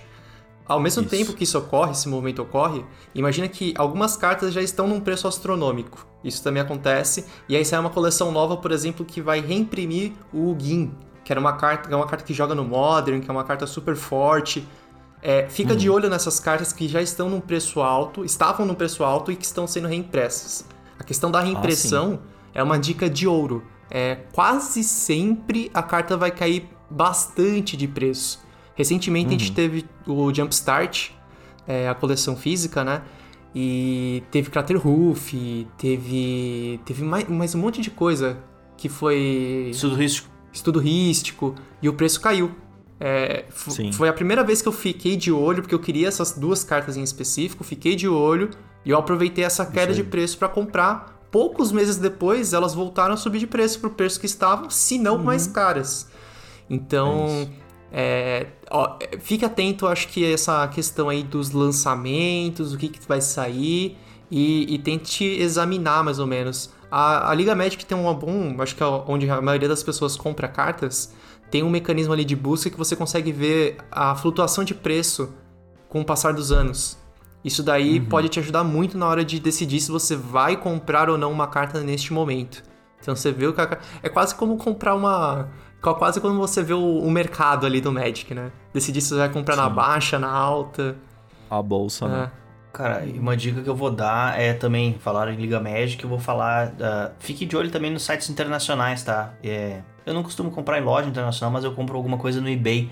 Ao mesmo Isso. tempo que isso ocorre, esse movimento ocorre, imagina que algumas cartas já estão num preço astronômico. Isso também acontece. E aí sai uma coleção nova, por exemplo, que vai reimprimir o Ugin, que era uma carta, que é uma carta que joga no Modern, que é uma carta super forte. É, fica de olho nessas cartas que já estão num preço alto, estavam num preço alto e que estão sendo reimpressas. A questão da reimpressão é uma dica de ouro. É, quase sempre a carta vai cair bastante de preço. Recentemente a gente teve o Jumpstart, é, a coleção física, né? E teve Crater Roof, teve, teve mais, mais um monte de coisa que foi Estudo risco. Estudo rístico e o preço caiu. É, foi a primeira vez que eu fiquei de olho, porque eu queria essas duas cartas em específico, fiquei de olho e eu aproveitei essa queda de preço para comprar. Poucos meses depois, elas voltaram a subir de preço pro preço que estavam, se não mais caras. Então, é, ó, é, fique atento, acho que essa questão aí dos lançamentos, o que, que vai sair, e, e tente examinar mais ou menos. A, a Liga Magic tem um bom, acho que é onde a maioria das pessoas compra cartas, tem um mecanismo ali de busca que você consegue ver a flutuação de preço com o passar dos anos. Isso daí pode te ajudar muito na hora de decidir se você vai comprar ou não uma carta neste momento. Então você vê o que a... é quase como comprar uma quase como você vê o, o mercado ali do Magic, né? Decidir se você vai comprar na baixa, na alta. A bolsa, né? Cara, e uma dica que eu vou dar é também falar em Liga Magic, eu vou falar. da- fique de olho também nos sites internacionais, tá? É, eu não costumo comprar em loja internacional, mas eu compro alguma coisa no eBay.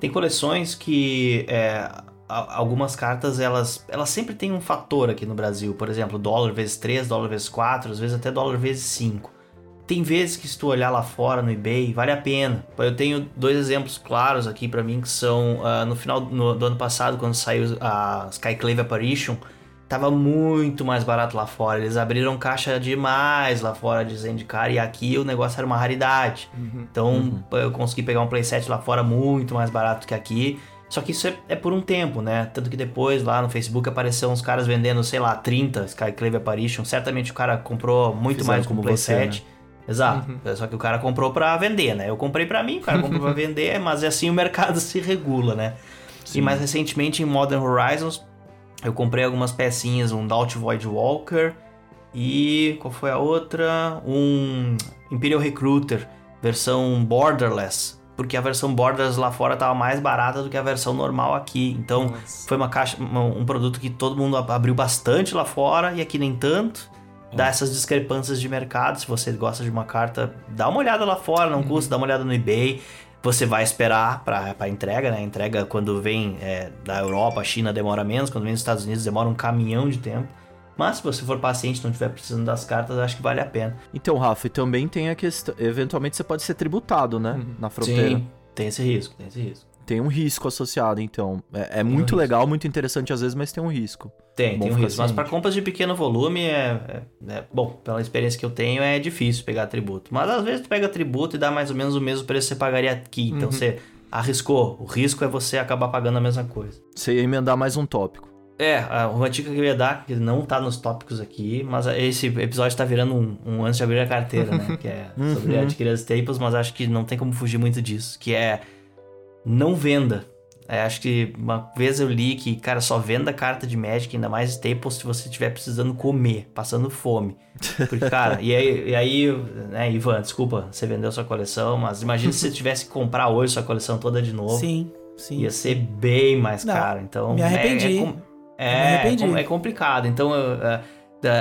Tem coleções que é, algumas cartas elas, elas sempre têm um fator aqui no Brasil. Por exemplo, dólar vezes 3, dólar vezes 4, às vezes até dólar vezes 5. Tem vezes que se tu olhar lá fora no eBay, vale a pena. Eu tenho dois exemplos claros aqui pra mim que são ah, no final no- do ano passado, quando saiu a Skyclave Apparition, tava muito mais barato lá fora. Eles abriram caixa demais lá fora de Zendikar e aqui o negócio era uma raridade. Então eu consegui pegar um playset lá fora muito mais barato que aqui. Só que isso é, é por um tempo, né? Tanto que depois lá no Facebook apareceu uns caras vendendo, sei lá, 30 Skyclave Apparition. Certamente o cara comprou muito Fizeram mais que um como playset. você, Exato. Só que o cara comprou pra vender, né? Eu comprei pra mim, o cara comprou pra vender, mas assim o mercado se regula, né? E mais recentemente em Modern Horizons, eu comprei algumas pecinhas, um Doubt Void Walker e qual foi a outra? Um Imperial Recruiter, versão borderless, porque a versão borderless lá fora tava mais barata do que a versão normal aqui. Então, Nossa. foi uma caixa, um produto que todo mundo ab- abriu bastante lá fora e aqui nem tanto. Dá essas discrepâncias de mercado. Se você gosta de uma carta, dá uma olhada lá fora, não custa, dá uma olhada no eBay. Você vai esperar pra entrega, né? A entrega quando vem é, da Europa, a China demora menos, quando vem dos Estados Unidos demora um caminhão de tempo. Mas se você for paciente e não estiver precisando das cartas, acho que vale a pena. Então, Rafa, e também tem a questão. Eventualmente você pode ser tributado, né? Na fronteira. Sim, tem esse risco, tem esse risco. Tem um risco associado, então. É, é muito risco. legal, muito interessante às vezes, mas tem um risco. Tem, tem um risco. Mas para compras de pequeno volume, é, é- é- Bom, pela experiência que eu tenho, é difícil pegar tributo. Mas às vezes tu pega tributo e dá mais ou menos o mesmo preço que você pagaria aqui. Então você arriscou. O risco é você acabar pagando a mesma coisa. Você ia emendar mais um tópico. É, uma dica que eu ia dar, que não tá nos tópicos aqui, mas esse episódio tá virando um, um antes de abrir a carteira, né? Que é sobre adquirir as staples, mas acho que não tem como fugir muito disso. Que é não venda. É, acho que uma vez eu li que, cara, só venda carta de Magic, ainda mais staples, se você estiver precisando comer, passando fome. Porque, cara, e aí, e aí, né, Ivan, desculpa, você vendeu sua coleção, mas imagina se você tivesse que comprar hoje sua coleção toda de novo. Sim, sim. Ia ser bem mais Não, caro. Então, me é- arrependi. É, com- é, Me arrependi. é complicado. Então, eu, é,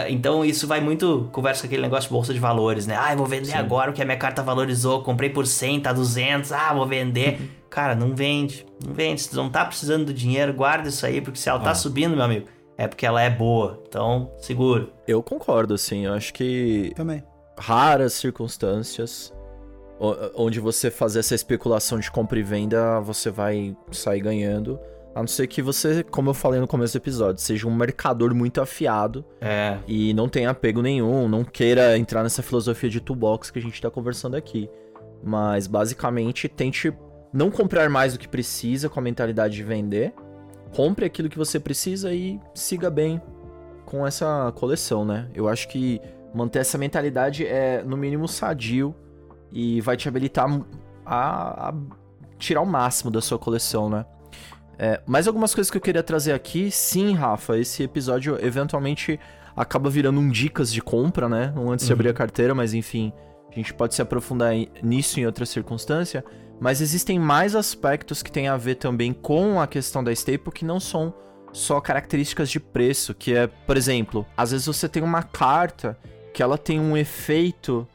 então isso vai muito. Conversa com aquele negócio de bolsa de valores, né? Ah, eu vou vender agora o que a minha carta valorizou. Comprei por 100, tá 200. Ah, vou vender. Uhum. Cara, não vende. Não vende. Se tu não tá precisando do dinheiro, guarda isso aí, porque se ela tá subindo, meu amigo, é porque ela é boa. Então, seguro. Eu concordo, assim. Eu acho que Também. raras circunstâncias onde você fazer essa especulação de compra e venda, você vai sair ganhando. A não ser que você, como eu falei no começo do episódio, seja um mercador muito afiado É. e não tenha apego nenhum, não queira entrar nessa filosofia de toolbox que a gente tá conversando aqui. Mas basicamente tente não comprar mais do que precisa com a mentalidade de vender. Compre aquilo que você precisa e siga bem com essa coleção, né? Eu acho que manter essa mentalidade é no mínimo sadio e vai te habilitar a, a tirar o máximo da sua coleção, né? É, mais algumas coisas que eu queria trazer aqui. Sim, Rafa, esse episódio eventualmente acaba virando um dicas de compra, né? Um antes de abrir a carteira, mas enfim, a gente pode se aprofundar nisso em outra circunstância. Mas existem mais aspectos que têm a ver também com a questão da staple que não são só características de preço, que é, por exemplo, às vezes você tem uma carta que ela tem um efeito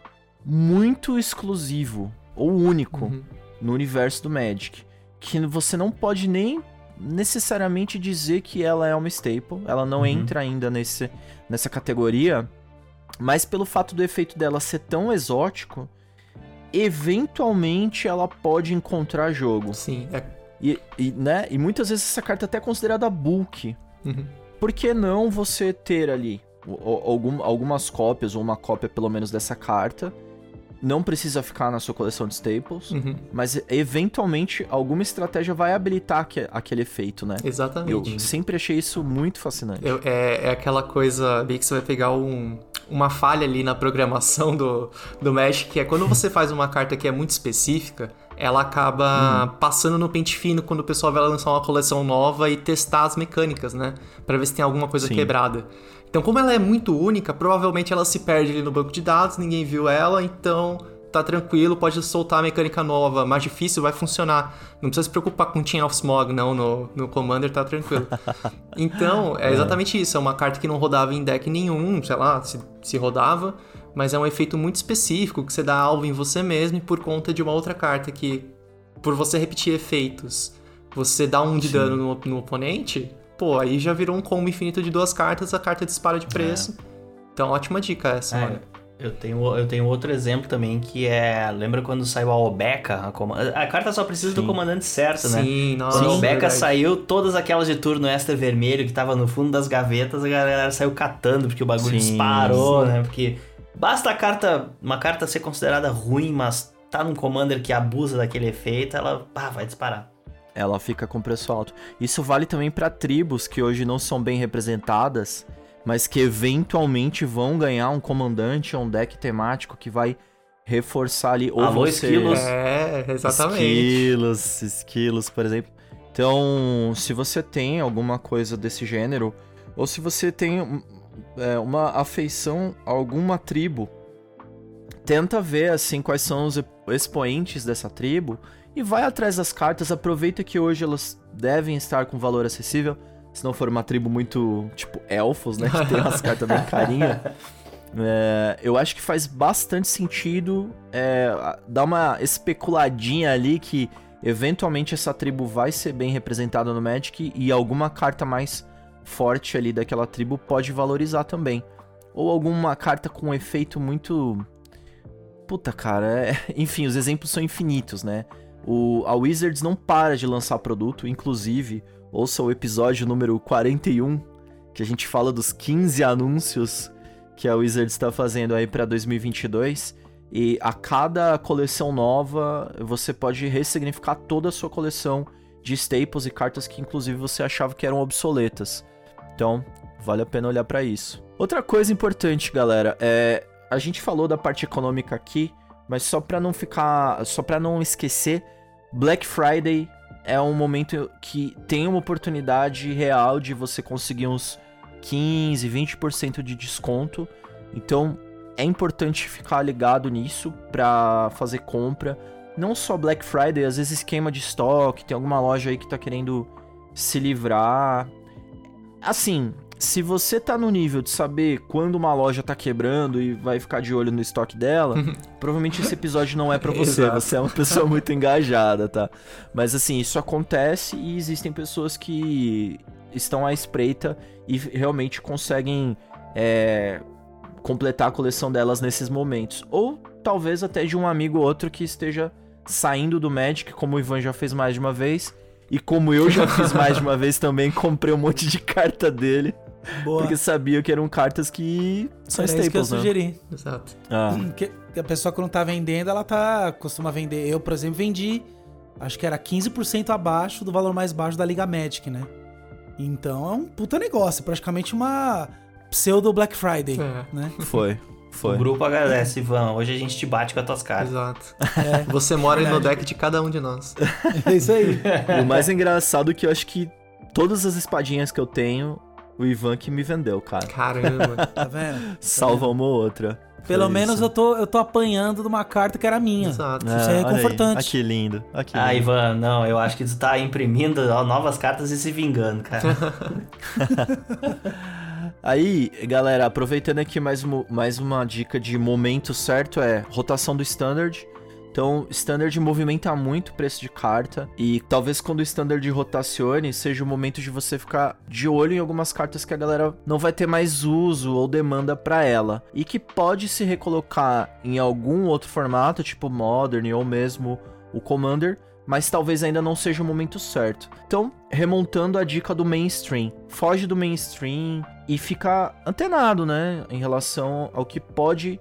muito exclusivo ou único Uhum. no universo do Magic, que você não pode nem necessariamente dizer que ela é uma staple, ela não entra ainda nesse, nessa categoria, mas pelo fato do efeito dela ser tão exótico, eventualmente ela pode encontrar jogo. Sim, é. E, e, né? e muitas vezes essa carta até é considerada bulk. Uhum. Por que não você ter ali algum- algumas cópias, ou uma cópia pelo menos dessa carta? Não precisa ficar na sua coleção de staples, Uhum. mas eventualmente alguma estratégia vai habilitar aque- aquele efeito, né? Eu Exatamente. sempre achei isso muito fascinante. Eu- é, é aquela coisa, bem que você vai pegar um- uma falha ali na programação do, do Magic, que é quando você faz uma carta que é muito específica, ela acaba passando no pente fino quando o pessoal vai lançar uma coleção nova e testar as mecânicas, né? Pra ver se tem alguma coisa Sim. quebrada. Então, como ela é muito única, provavelmente ela se perde ali no banco de dados, ninguém viu ela, então tá tranquilo, pode soltar a mecânica nova, mais difícil, vai funcionar. Não precisa se preocupar com Chain of Smog, não, no, no Commander tá tranquilo. Então, é exatamente isso, é uma carta que não rodava em deck nenhum, sei lá, se, se rodava, mas é um efeito muito específico que você dá alvo em você mesmo e por conta de uma outra carta que, por você repetir efeitos, você dá um de Sim. dano no, no oponente, pô, aí já virou um combo infinito de duas cartas, a carta dispara de preço. Então, ótima dica essa, É, mano. Eu tenho, eu tenho outro exemplo também que é. Lembra quando saiu a Obeca? A, com- a carta só precisa do comandante certo, né? Sim, nossa. Quando a Obeca verdade. saiu, todas aquelas de turno extra vermelho que tava no fundo das gavetas, a galera saiu catando, porque o bagulho Sim, disparou, né? Porque basta a carta, uma carta ser considerada ruim, mas tá num commander que abusa daquele efeito, ela pá, vai disparar. Ela fica com preço alto. Isso vale também pra tribos que hoje não são bem representadas, mas que eventualmente vão ganhar um comandante ou um deck temático que vai reforçar ali. Ou Alô, você... esquilos. É, exatamente. Esquilos, esquilos, por exemplo. Então, se você tem alguma coisa desse gênero, ou se você tem um, é, uma afeição a alguma tribo, tenta ver assim quais são os expoentes dessa tribo e vai atrás das cartas. Aproveita que hoje elas devem estar com valor acessível. Se não for uma tribo muito tipo elfos, né? Que tem umas cartas bem carinha. É, eu acho que faz bastante sentido é, dar uma especuladinha ali que eventualmente essa tribo vai ser bem representada no Magic e alguma carta mais forte ali daquela tribo pode valorizar também. Ou alguma carta com um efeito muito. Puta, cara. é- Enfim, os exemplos são infinitos, né? O, a Wizards não para de lançar produto, inclusive, ouça o episódio número 41, que a gente fala dos 15 anúncios que a Wizards está fazendo aí para 2022. E a cada coleção nova, você pode ressignificar toda a sua coleção de staples e cartas que inclusive você achava que eram obsoletas. Então, vale a pena olhar para isso. Outra coisa importante, galera, é a gente falou da parte econômica aqui, mas só para não ficar, só para não esquecer, Black Friday é um momento que tem uma oportunidade real de você conseguir uns 15, 20% de desconto. Então, é importante ficar ligado nisso para fazer compra. Não só Black Friday, às vezes queima de estoque, tem alguma loja aí que tá querendo se livrar. Assim, se você tá no nível de saber quando uma loja tá quebrando e vai ficar de olho no estoque dela, provavelmente esse episódio não é pra você. Você é uma pessoa muito engajada, tá? Mas assim, isso acontece e existem pessoas que estão à espreita e realmente conseguem é, completar a coleção delas nesses momentos. Ou talvez até de um amigo ou outro que esteja saindo do Magic, como o Ivan já fez mais de uma vez. E como eu já fiz mais de uma vez também, comprei um monte de carta dele. Boa. Porque sabia que eram cartas que são Era isso que eu staples, né? sugeri. Exato. Ah, Que a pessoa que não tá vendendo, ela tá costuma vender. Eu, por exemplo, vendi, acho que era 15% abaixo do valor mais baixo da Liga Magic, né? Então é um puta negócio, praticamente uma pseudo Black Friday, É. né? foi. Foi. O grupo agradece, Ivan. Hoje a gente te bate com as tuas cartas. Exato. É, Você mora no deck de cada um de nós. é isso aí. O mais engraçado é que eu acho que todas as espadinhas que eu tenho, o Ivan que me vendeu, cara. Caramba. Tá vendo? Salva uma ou outra. Pelo Foi menos isso. eu tô, eu tô apanhando de uma carta que era minha. Exato. Isso é aí. reconfortante. Ah, que lindo. Ah, que Ah, lindo. Ivan, não, eu acho que tu tá imprimindo novas cartas e se vingando, cara. Aí, galera, aproveitando aqui mais, mais uma dica de momento certo é rotação do standard. Então, standard movimenta muito o preço de carta e talvez quando o standard rotacione seja o momento de você ficar de olho em algumas cartas que a galera não vai ter mais uso ou demanda pra ela e que pode se recolocar em algum outro formato, tipo Modern ou mesmo o Commander, mas talvez ainda não seja o momento certo. Então, remontando a dica do mainstream, foge do mainstream e fica antenado, né, em relação ao que pode,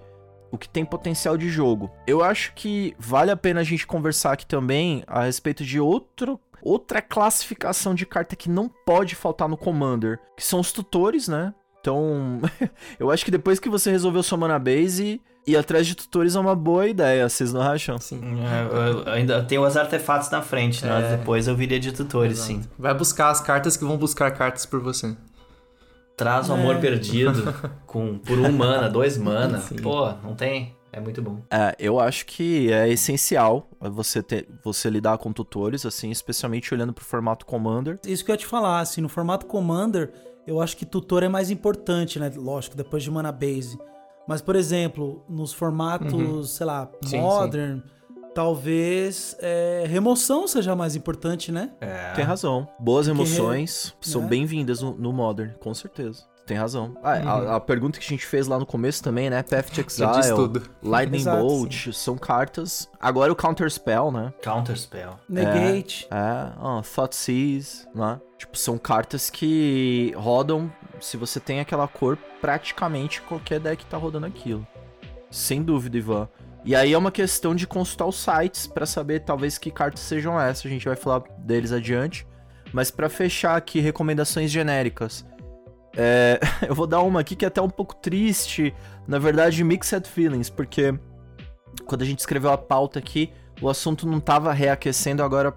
o que tem potencial de jogo. Eu acho que vale a pena a gente conversar aqui também a respeito de outro outra classificação de carta que não pode faltar no Commander, que são os tutores, né? Então, eu acho que depois que você resolveu sua mana base, ir atrás de tutores é uma boa ideia, vocês não acham? Sim. É, eu- ainda tem os artefatos na frente, né? É. Depois eu viria de tutores, Exato. sim. Vai buscar as cartas que vão buscar cartas por você. Traz o amor É. perdido com, por um mana, dois mana. Sim. Pô, não tem? É muito bom. É, eu acho que é essencial você ter, você lidar com tutores, assim, especialmente olhando pro formato Commander. Isso que eu ia te falar, assim, no formato Commander, eu acho que tutor é mais importante, né? Lógico, depois de Mana Base. Mas, por exemplo, nos formatos, sei lá, Sim, Modern, talvez é, remoção seja mais importante, né? É. Tem razão. Boas Porque, emoções são né? bem-vindas no, no Modern, com certeza. Tem razão. Ah, a, a pergunta que a gente fez lá no começo também, né? Path to Exile, tudo. Lightning Exato, Bolt, são cartas. Agora o Counter Spell, né? Counterspell. Negate. É, ó, Thought Seize, né? Tipo, são cartas que rodam, se você tem aquela cor, praticamente qualquer deck tá rodando aquilo. Sem dúvida, Ivan. E aí é uma questão de consultar os sites pra saber talvez que cartas sejam essas, a gente vai falar deles adiante. Mas pra fechar aqui, recomendações genéricas. É, eu vou dar uma aqui que é até um pouco triste, na verdade, mixed feelings, porque quando a gente escreveu a pauta aqui, o assunto não tava reaquecendo, agora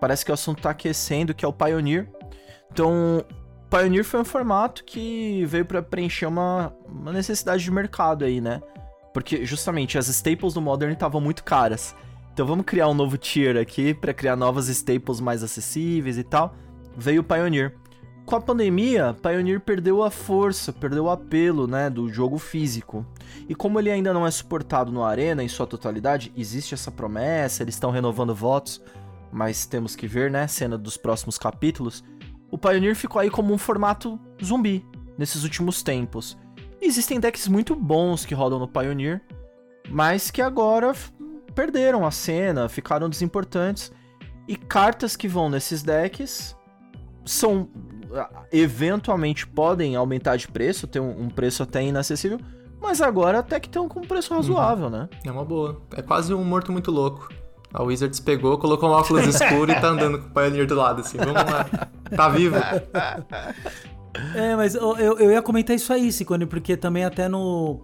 parece que o assunto tá aquecendo, que é o Pioneer. Então, Pioneer foi um formato que veio pra preencher uma, uma necessidade de mercado aí, né? Porque justamente as staples do Modern estavam muito caras. Então vamos criar um novo tier aqui pra criar novas staples mais acessíveis e tal. Veio o Pioneer. Com a pandemia, Pioneer perdeu a força, perdeu o apelo, né, do jogo físico. E como ele ainda não é suportado no Arena em sua totalidade, existe essa promessa, eles estão renovando votos, mas temos que ver, né, cena dos próximos capítulos. O Pioneer ficou aí como um formato zumbi nesses últimos tempos. Existem decks muito bons que rodam no Pioneer, mas que agora perderam a cena, ficaram desimportantes. E cartas que vão nesses decks são eventualmente podem aumentar de preço, ter um, um preço até inacessível, mas agora até que estão com um preço razoável, né? É uma boa. É quase um morto muito louco. A Wizards pegou, colocou um óculos escuro e tá andando com o Pioneer do lado, assim. Vamos lá. Tá vivo? É, mas eu, eu, eu ia comentar isso aí, Cicone, porque também até no,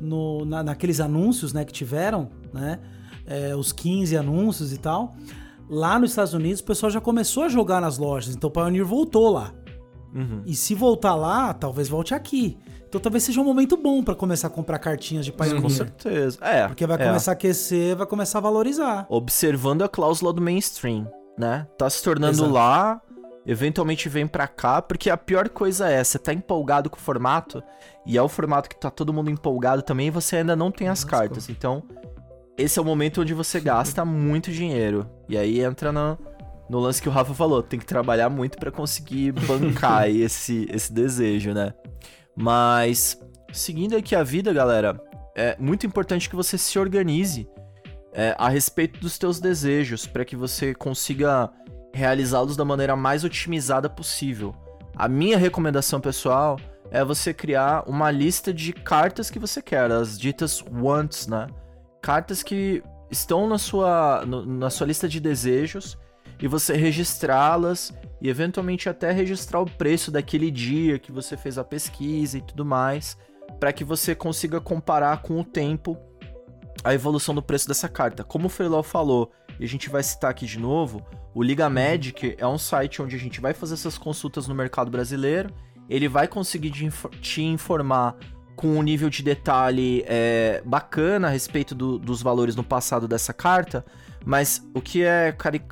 no na- naqueles anúncios, né, que tiveram, né, é, os 15 anúncios e tal, lá nos Estados Unidos o pessoal já começou a jogar nas lojas, então o Pioneer voltou lá. Uhum. E se voltar lá, talvez volte aqui. Então talvez seja um momento bom pra começar a comprar cartinhas de Pioneer. Com certeza. É. Porque vai é. começar a aquecer, vai começar a valorizar. observando a cláusula do mainstream, né? Tá se tornando Exato. lá, eventualmente vem pra cá, porque a pior coisa é, você tá empolgado com o formato, e é o formato que tá todo mundo empolgado também, e você ainda não tem as Lascou. cartas. Então, esse é o momento onde você gasta muito dinheiro. E aí entra no, no lance que o Rafa falou, tem que trabalhar muito pra conseguir bancar aí esse, esse desejo, né? Mas, seguindo aqui a vida, galera, é muito importante que você se organize é, a respeito dos teus desejos, para que você consiga realizá-los da maneira mais otimizada possível. A minha recomendação pessoal é você criar uma lista de cartas que você quer, as ditas wants, né? Cartas que estão na sua, no- na sua lista de desejos e você registrá-las e eventualmente até registrar o preço daquele dia que você fez a pesquisa e tudo mais, para que você consiga comparar com o tempo a evolução do preço dessa carta. Como o Freelau falou, e a gente vai citar aqui de novo, o Liga Magic é um site onde a gente vai fazer essas consultas no mercado brasileiro, ele vai conseguir te informar com um nível de detalhe é, bacana a respeito do- dos valores no passado dessa carta, mas o que é, cari-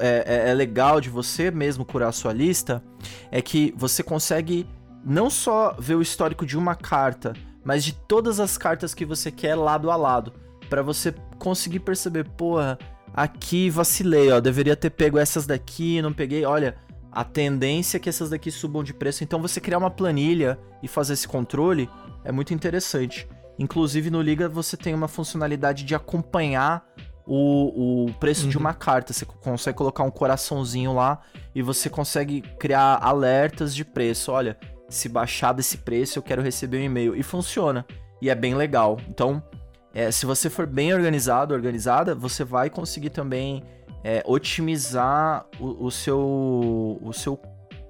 é- é- é legal de você mesmo curar a sua lista é que você consegue não só ver o histórico de uma carta, mas de todas as cartas que você quer lado a lado, Pra você conseguir perceber, porra, aqui vacilei, ó, deveria ter pego essas daqui, não peguei, olha, a tendência é que essas daqui subam de preço, então você criar uma planilha e fazer esse controle é muito interessante. Inclusive no Liga você tem uma funcionalidade de acompanhar o, o preço de uma carta. Você consegue colocar um coraçãozinho lá e você consegue criar alertas de preço. Olha, se baixar desse preço eu quero receber um e-mail. E funciona. E é bem legal. Então, é, se você for bem organizado, organizada, você vai conseguir também é, otimizar o, o seu, o seu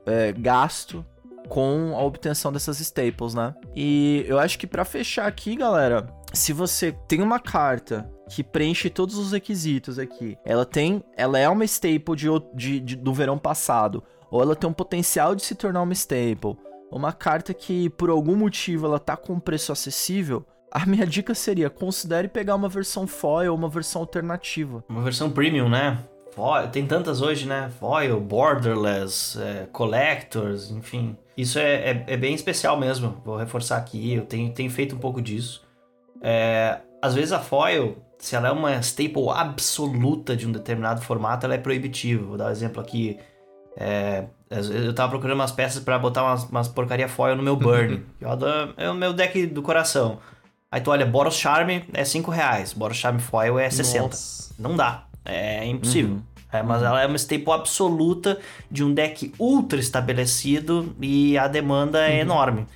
é, gasto com a obtenção dessas staples, né? E eu acho que pra fechar aqui, galera, se você tem uma carta que preenche todos os requisitos aqui, ela tem, ela é uma staple de, de- de- do verão passado, ou ela tem um potencial de se tornar uma staple, uma carta que por algum motivo ela tá com um preço acessível, a minha dica seria considere pegar uma versão foil ou uma versão alternativa. Uma versão premium, né? Foil, tem tantas hoje, né? Foil, Borderless, é, Collectors, enfim. Isso é, é, é bem especial mesmo. Vou reforçar aqui, eu tenho, tenho feito um pouco disso. É, às vezes a foil, se ela é uma staple absoluta de um determinado formato, ela é proibitiva. Vou dar um exemplo aqui. É, Eu tava procurando umas peças pra botar umas, umas porcaria foil no meu burn. eu adoro, é o meu deck do coração. Aí tu olha, Boros Charme é 5 reais, Boros Charme Foil é 60. Nossa. Não dá. É impossível. É, mas ela é uma staple absoluta de um deck ultra estabelecido e a demanda é enorme.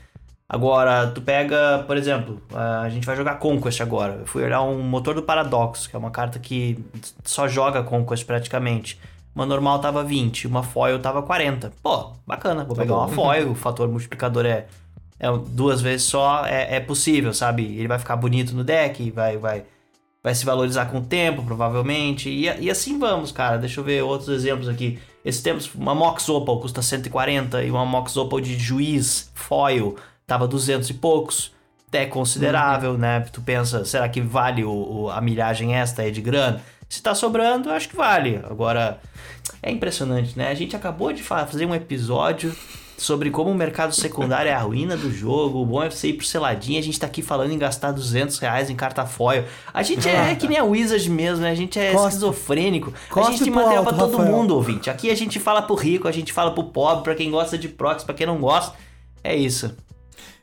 Agora, tu pega, por exemplo, a gente vai jogar Conquest agora. Eu fui olhar um motor do Paradoxo, que é uma carta que só joga Conquest praticamente. Uma normal tava 20, uma foil tava 40. Pô, bacana, vou pegar uma foil, o fator multiplicador é, é duas vezes só, é, é possível, sabe? Ele vai ficar bonito no deck, vai, vai, vai se valorizar com o tempo, provavelmente. E, e assim vamos, cara. Deixa eu ver outros exemplos aqui. Esses tempos, uma Mox Opal custa 140 e uma Mox Opal de juiz foil tava 200 e poucos. É considerável, Uhum. né? Tu pensa, será que vale o, o- a milhagem extra aí de grana? Se tá sobrando, eu acho que vale. Agora, é impressionante, né? A gente acabou de fa- fazer um episódio sobre como o mercado secundário é a ruína do jogo. O bom é você ir pro seladinho. A gente tá aqui falando em gastar 200 reais em carta foil. A gente é que nem a Wizard mesmo, né? A gente é Cospe. esquizofrênico. a Cospe gente tem material alto, pra todo Rafael. mundo, ouvinte. Aqui a gente fala pro rico, a gente fala pro pobre, pra quem gosta de prox, pra quem não gosta. É isso.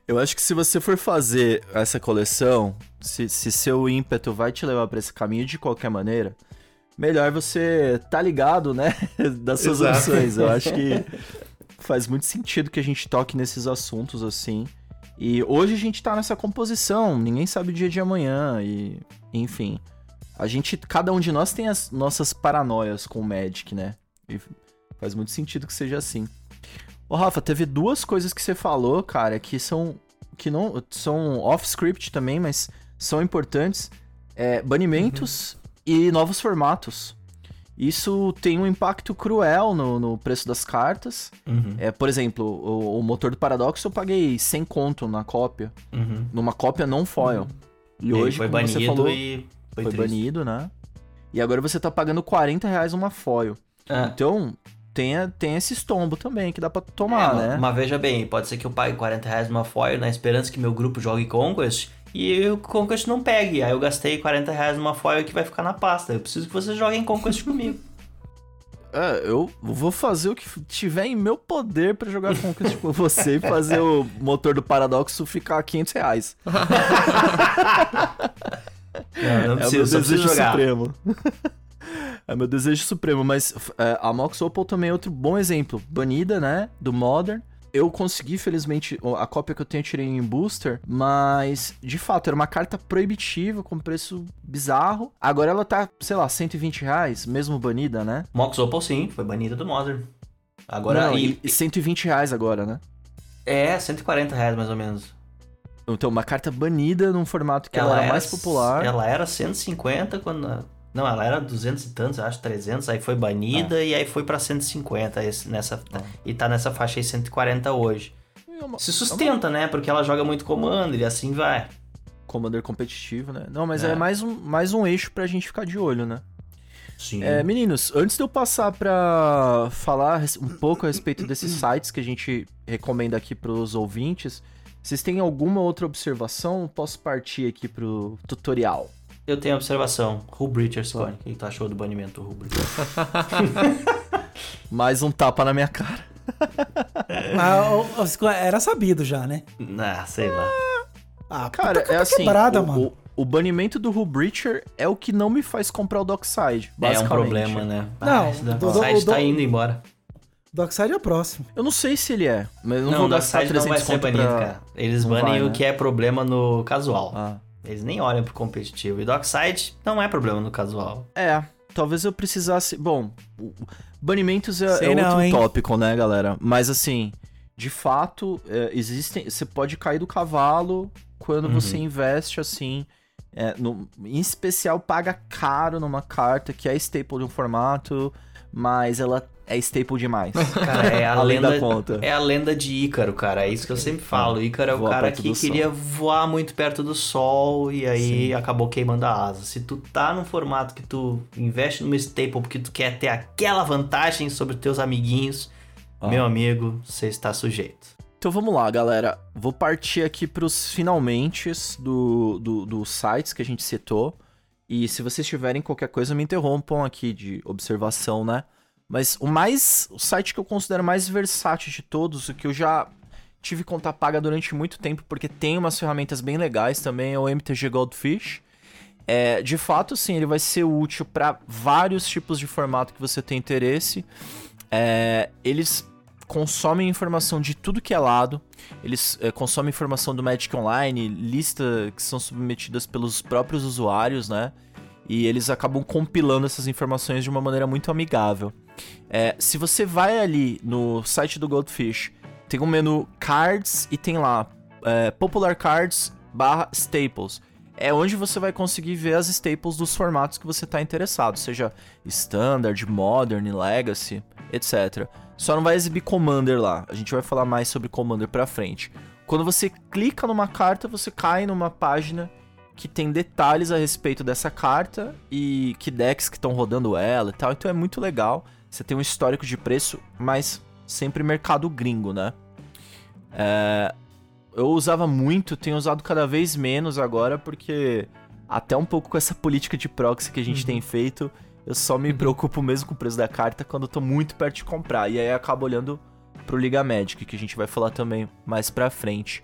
Eu acho que se você for fazer essa coleção, se, se seu ímpeto vai te levar pra esse caminho de qualquer maneira, melhor você tá ligado, né? Das suas Exato. opções. Eu acho que faz muito sentido que a gente toque nesses assuntos assim. E hoje a gente tá nessa composição, ninguém sabe o dia de amanhã e enfim. A gente, cada um de nós tem as nossas paranoias com o Magic, né? E faz muito sentido que seja assim. Ô Rafa, teve duas coisas que você falou, cara, que são que não são off script também, mas são importantes. É, banimentos e novos formatos. Isso tem um impacto cruel no, no preço das cartas. Uhum, É, por exemplo, o, o motor do Paradoxo eu paguei 100 conto na cópia, uhum. numa cópia não foil. E, E hoje, foi como você falou, e foi, foi banido, né? E agora você tá pagando 40 reais uma foil. É. Então, tem, tem esse estombo também que dá pra tomar, É, né? Mas veja bem, pode ser que eu pague 40 reais numa foil na esperança que meu grupo jogue Conquest e o Conquest não pegue. Aí eu gastei 40 reais numa foil que vai ficar na pasta. Eu preciso que vocês joguem Conquest comigo. É, eu vou fazer o que tiver em meu poder pra jogar Conquest com você e fazer o motor do Paradoxo ficar 500 reais. Não, não É o preciso, meu preciso jogar. supremo. é meu desejo supremo, mas é, a Mox Opal também é outro bom exemplo. Banida, né, do Modern. Eu consegui, felizmente, a cópia que eu tenho eu tirei em booster, mas de fato era uma carta proibitiva com preço bizarro. Agora ela tá, sei lá, 120 reais, mesmo banida, né? Mox Opal sim, foi banida do Modern. Agora, Não, e, e 120 reais agora, né? é 140 reais mais ou menos. Então, uma carta banida num formato que ela, era mais popular. Ela era 150 quando. Não, ela era 200 e tantos, acho 300, aí foi banida e aí foi pra 150 esse, nessa, e tá nessa faixa aí 140 hoje. É uma- Se sustenta, né? Porque ela joga muito Commander e assim vai. Commander competitivo, né? Não, mas É. é, mais, um, mais um eixo pra gente ficar de olho, né? Sim. É, meninos, antes de eu passar pra falar um pouco a respeito desses sites que a gente recomenda aqui pros ouvintes, vocês têm alguma outra observação? Posso partir aqui pro tutorial. Eu tenho observação. Breacher, Scone. O que tu achou do banimento do Breacher? Mais um tapa na minha cara. Ah, o- o- era sabido já, né? ah, sei lá. Ah, Cara, puta é assim, quebrada, o, mano. o, o banimento do Hull Breacher é o que não me faz comprar o Dockside, É um basicamente. problema, né? Não, ah, esse do- do- Darkseid do- tá indo embora. Dockside é o próximo. Eu não sei se ele é, mas eu não, Não, vou o gastar Darkseid 300 não vai ser banido, pra... cara. Eles Não banem vai, o né? que é problema no casual. Ah. Eles nem olham pro competitivo. E Darkseid não é problema no casual. É, talvez eu precisasse. Bom, banimentos é, Sei é não, outro hein? tópico, né, galera? Mas assim, de fato, é, existem. Você pode cair do cavalo quando Uhum. você investe assim. é, no- em especial, paga caro numa carta que é staple de um formato, mas ela é staple demais. Cara, é a Além lenda. da conta. É a lenda de Ícaro, cara. É isso que eu sempre falo. Ícaro é o Voar cara que do sol. queria voar muito perto do sol e aí acabou queimando a asa. Se tu tá num formato que tu investe numa staple porque tu quer ter aquela vantagem sobre teus amiguinhos, Ah. meu amigo, você está sujeito. Então vamos lá, galera. Vou partir aqui pros finalmente do, do, dos sites que a gente citou. E se vocês tiverem qualquer coisa, me interrompam aqui de observação, né? Mas o mais. O site que eu considero mais versátil de todos, o que eu já tive conta paga durante muito tempo, porque tem umas ferramentas bem legais também, é o MTG Goldfish. É, de fato, sim, ele vai ser útil para vários tipos de formato que você tem interesse. É, eles consomem informação de tudo que é lado. Eles é, consomem informação do Magic Online, lista que são submetidas pelos próprios usuários, né? E eles acabam compilando essas informações de uma maneira muito amigável. É, se você vai ali no site do Goldfish, tem um menu Cards e tem lá é, Popular Cards barra Staples. É onde você vai conseguir ver as staples dos formatos que você está interessado, seja Standard, Modern, Legacy, etc. Só não vai exibir Commander lá. A gente vai falar mais sobre Commander pra frente. Quando você clica numa carta, você cai numa página que tem detalhes a respeito dessa carta e que decks que estão rodando ela e tal. Então é muito legal. Você tem um histórico de preço, mas sempre mercado gringo, né? É... Eu usava muito, tenho usado cada vez menos agora, porque até um pouco com essa política de proxy que a gente uhum. tem feito, eu só me preocupo mesmo com o preço da carta quando eu tô muito perto de comprar. E aí acabo olhando pro Liga Magic, que a gente vai falar também mais pra frente.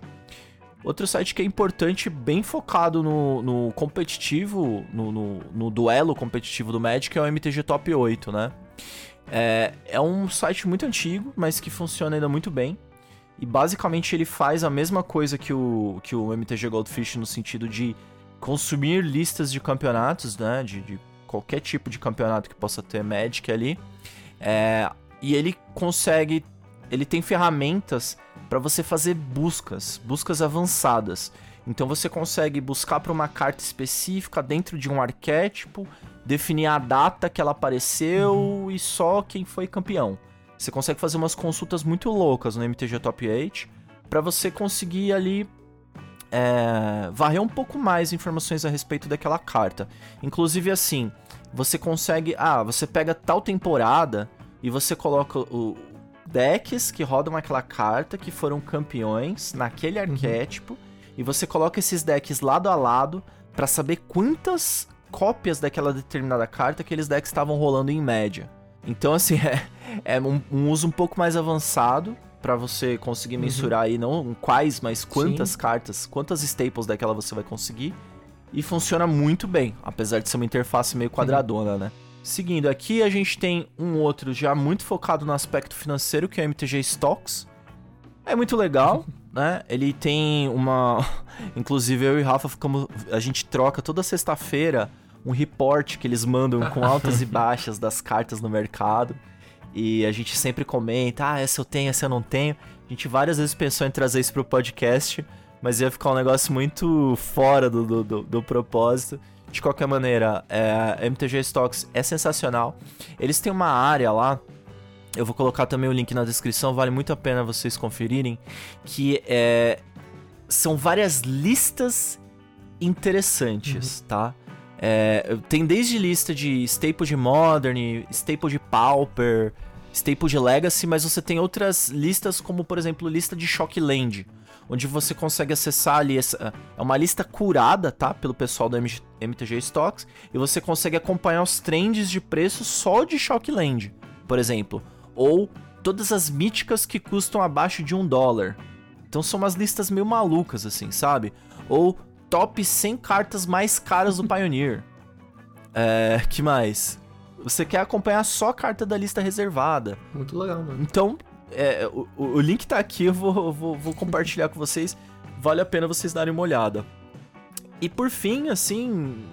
Outro site que é importante, bem focado no, no competitivo, no, no, no, duelo competitivo do Magic, é o MTG Top 8, né? É, é um site muito antigo, mas que funciona ainda muito bem. E basicamente ele faz a mesma coisa que o, que o MTG Goldfish no sentido de consumir listas de campeonatos, né? De, de qualquer tipo de campeonato que possa ter Magic ali. É, e ele consegue. Ele tem ferramentas para você fazer buscas, buscas avançadas. Então você consegue buscar para uma carta específica dentro de um arquétipo, definir a data que ela apareceu uhum. e só quem foi campeão. Você consegue fazer umas consultas muito loucas no MTG Top 8 para você conseguir ali é, varrer um pouco mais informações a respeito daquela carta. Inclusive assim, você consegue. Ah, você pega tal temporada e você coloca o decks que rodam aquela carta que foram campeões naquele uhum. arquétipo e você coloca esses decks lado a lado para saber quantas cópias daquela determinada carta aqueles decks estavam rolando em média. Então, assim, é, é um, um uso um pouco mais avançado para você conseguir uhum. mensurar aí não quais, mas quantas Sim. cartas, quantas staples daquela você vai conseguir. E funciona muito bem, apesar de ser uma interface meio quadradona, uhum. né? Seguindo aqui, a gente tem um outro já muito focado no aspecto financeiro, que é o MTG Stocks. É muito legal, né? Ele tem uma. Inclusive, eu e Rafa ficamos. A gente troca toda sexta-feira um report que eles mandam com altas e baixas das cartas no mercado. E a gente sempre comenta, ah, essa eu tenho, essa eu não tenho. A gente várias vezes pensou em trazer isso pro podcast, mas ia ficar um negócio muito fora do, do, do, do propósito. De qualquer maneira, é, MTG Stocks é sensacional. Eles têm uma área lá, eu vou colocar também o link na descrição, vale muito a pena vocês conferirem, que é, são várias listas interessantes, uhum. tá? É, tem desde lista de staple de Modern, staple de Pauper, staple de Legacy, mas você tem outras listas, como por exemplo, lista de Shockland, onde você consegue acessar ali. Essa, é uma lista curada, tá? Pelo pessoal do MTG Stocks, e você consegue acompanhar os trends de preço só de Shockland, por exemplo. Ou todas as míticas que custam abaixo de um dólar. Então são umas listas meio malucas, assim, sabe? Ou top 100 cartas mais caras do Pioneer. É, que mais? Você quer acompanhar só a carta da lista reservada. Muito legal, mano. Então, é, o, o, link tá aqui, eu vou, vou, vou compartilhar com vocês. Vale a pena vocês darem uma olhada. E por fim, assim,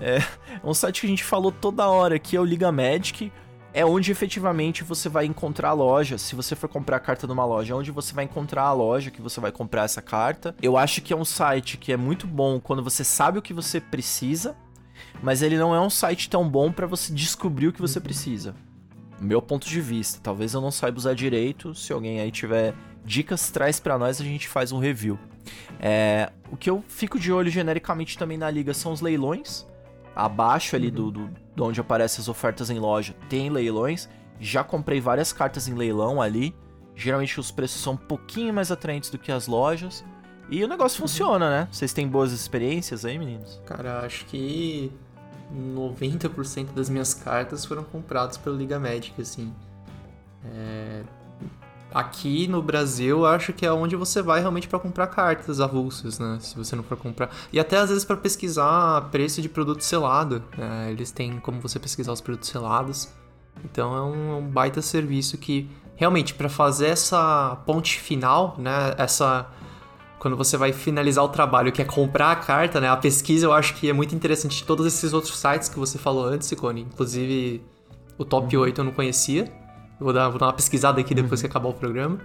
é, é um site que a gente falou toda hora aqui, é o Liga Magic é onde efetivamente você vai encontrar a loja. Se você for comprar a carta numa loja, é onde você vai encontrar a loja que você vai comprar essa carta. Eu acho que é um site que é muito bom quando você sabe o que você precisa, mas ele não é um site tão bom para você descobrir o que você precisa. Meu ponto de vista, talvez eu não saiba usar direito. Se alguém aí tiver dicas, traz para nós, a gente faz um review. É, o que eu fico de olho genericamente também na liga são os leilões abaixo ali uhum. do, do, de onde aparecem as ofertas em loja, tem leilões. Já comprei várias cartas em leilão ali. Geralmente os preços são um pouquinho mais atraentes do que as lojas. E o negócio funciona, né? Vocês têm boas experiências aí, meninos? Cara, acho que 90% das minhas cartas foram compradas pela Liga Magic, assim. É... Aqui no Brasil, acho que é onde você vai realmente para comprar cartas avulsas, né? Se você não for comprar. E até às vezes para pesquisar preço de produto selado. Né? Eles têm como você pesquisar os produtos selados. Então é um, é um baita serviço que realmente para fazer essa ponte final, né? Essa quando você vai finalizar o trabalho, que é comprar a carta, né? A pesquisa eu acho que é muito interessante de todos esses outros sites que você falou antes, Icone. Inclusive, o top 8 eu não conhecia. Eu vou dar, vou dar uma pesquisada aqui depois que acabar o programa.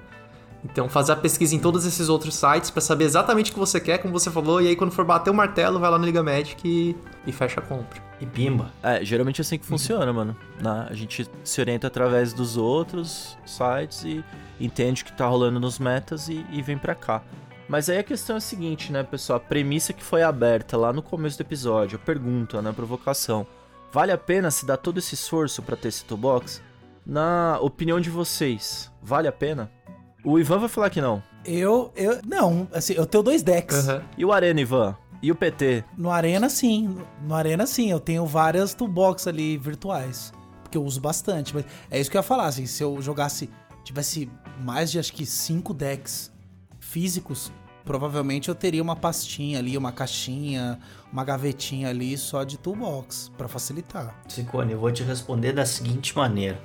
Então, fazer a pesquisa em todos esses outros sites para saber exatamente o que você quer, como você falou, e aí quando for bater o martelo, vai lá no Liga Magic e, e fecha a compra. E pimba. É, geralmente é assim que funciona, mano. Na, a gente se orienta através dos outros sites e entende o que tá rolando nos metas e, e vem pra cá. Mas aí a questão é a seguinte, né, pessoal? A premissa que foi aberta lá no começo do episódio, a pergunta, né, a provocação. Vale a pena se dar todo esse esforço para ter esse toolbox? Na opinião de vocês, vale a pena? O Ivan vai falar que não. Eu, eu, não, assim, eu tenho dois decks. Uhum. E o Arena, Ivan? E o PT? No Arena, sim. No Arena, sim. Eu tenho várias toolbox ali virtuais. Porque eu uso bastante. Mas é isso que eu ia falar, assim, se eu jogasse, tivesse mais de acho que cinco decks físicos, provavelmente eu teria uma pastinha ali, uma caixinha, uma gavetinha ali só de toolbox para facilitar. Cicone, eu vou te responder da seguinte maneira.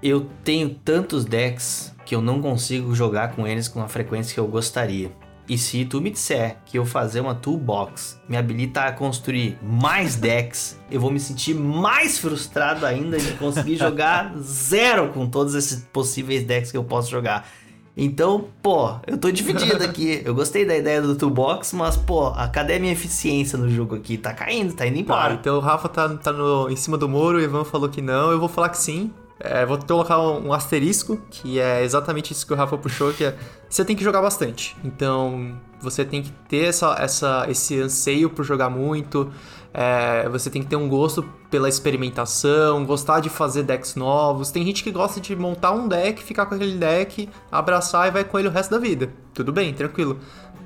Eu tenho tantos decks que eu não consigo jogar com eles com a frequência que eu gostaria. E se tu me disser que eu fazer uma toolbox me habilita a construir mais decks, eu vou me sentir mais frustrado ainda de conseguir jogar zero com todos esses possíveis decks que eu posso jogar. Então, pô, eu tô dividido aqui. Eu gostei da ideia do toolbox, mas, pô, cadê a minha eficiência no jogo aqui? Tá caindo, tá indo Tá, embora. então o Rafa tá, tá no, em cima do muro, o Ivan falou que não, eu vou falar que sim. É, vou colocar um, um asterisco, que é exatamente isso que o Rafa puxou, que é você tem que jogar bastante. Então você tem que ter essa, essa, esse anseio por jogar muito. É, você tem que ter um gosto pela experimentação, gostar de fazer decks novos. Tem gente que gosta de montar um deck, ficar com aquele deck, abraçar e vai com ele o resto da vida. Tudo bem, tranquilo.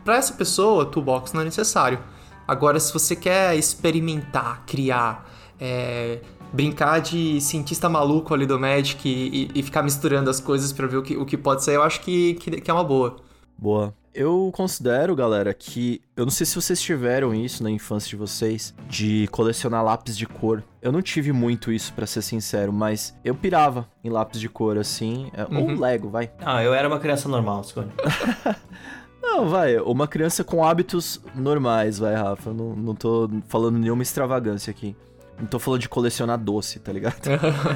Para essa pessoa, toolbox não é necessário. Agora, se você quer experimentar, criar, é, brincar de cientista maluco ali do Magic e, e- ficar misturando as coisas pra ver o que, o que pode sair, eu acho que, que, que é uma boa. Boa. Eu considero, galera, que. Eu não sei se vocês tiveram isso na infância de vocês, de colecionar lápis de cor. Eu não tive muito isso, pra ser sincero, mas eu pirava em lápis de cor, assim. é, Ou Uhum. Lego, vai. Ah, eu era uma criança normal, Cicone. Não, vai. Uma criança com hábitos normais, vai, Rafa. Não, não tô falando nenhuma extravagância aqui. Não tô falando de colecionar doce, tá ligado?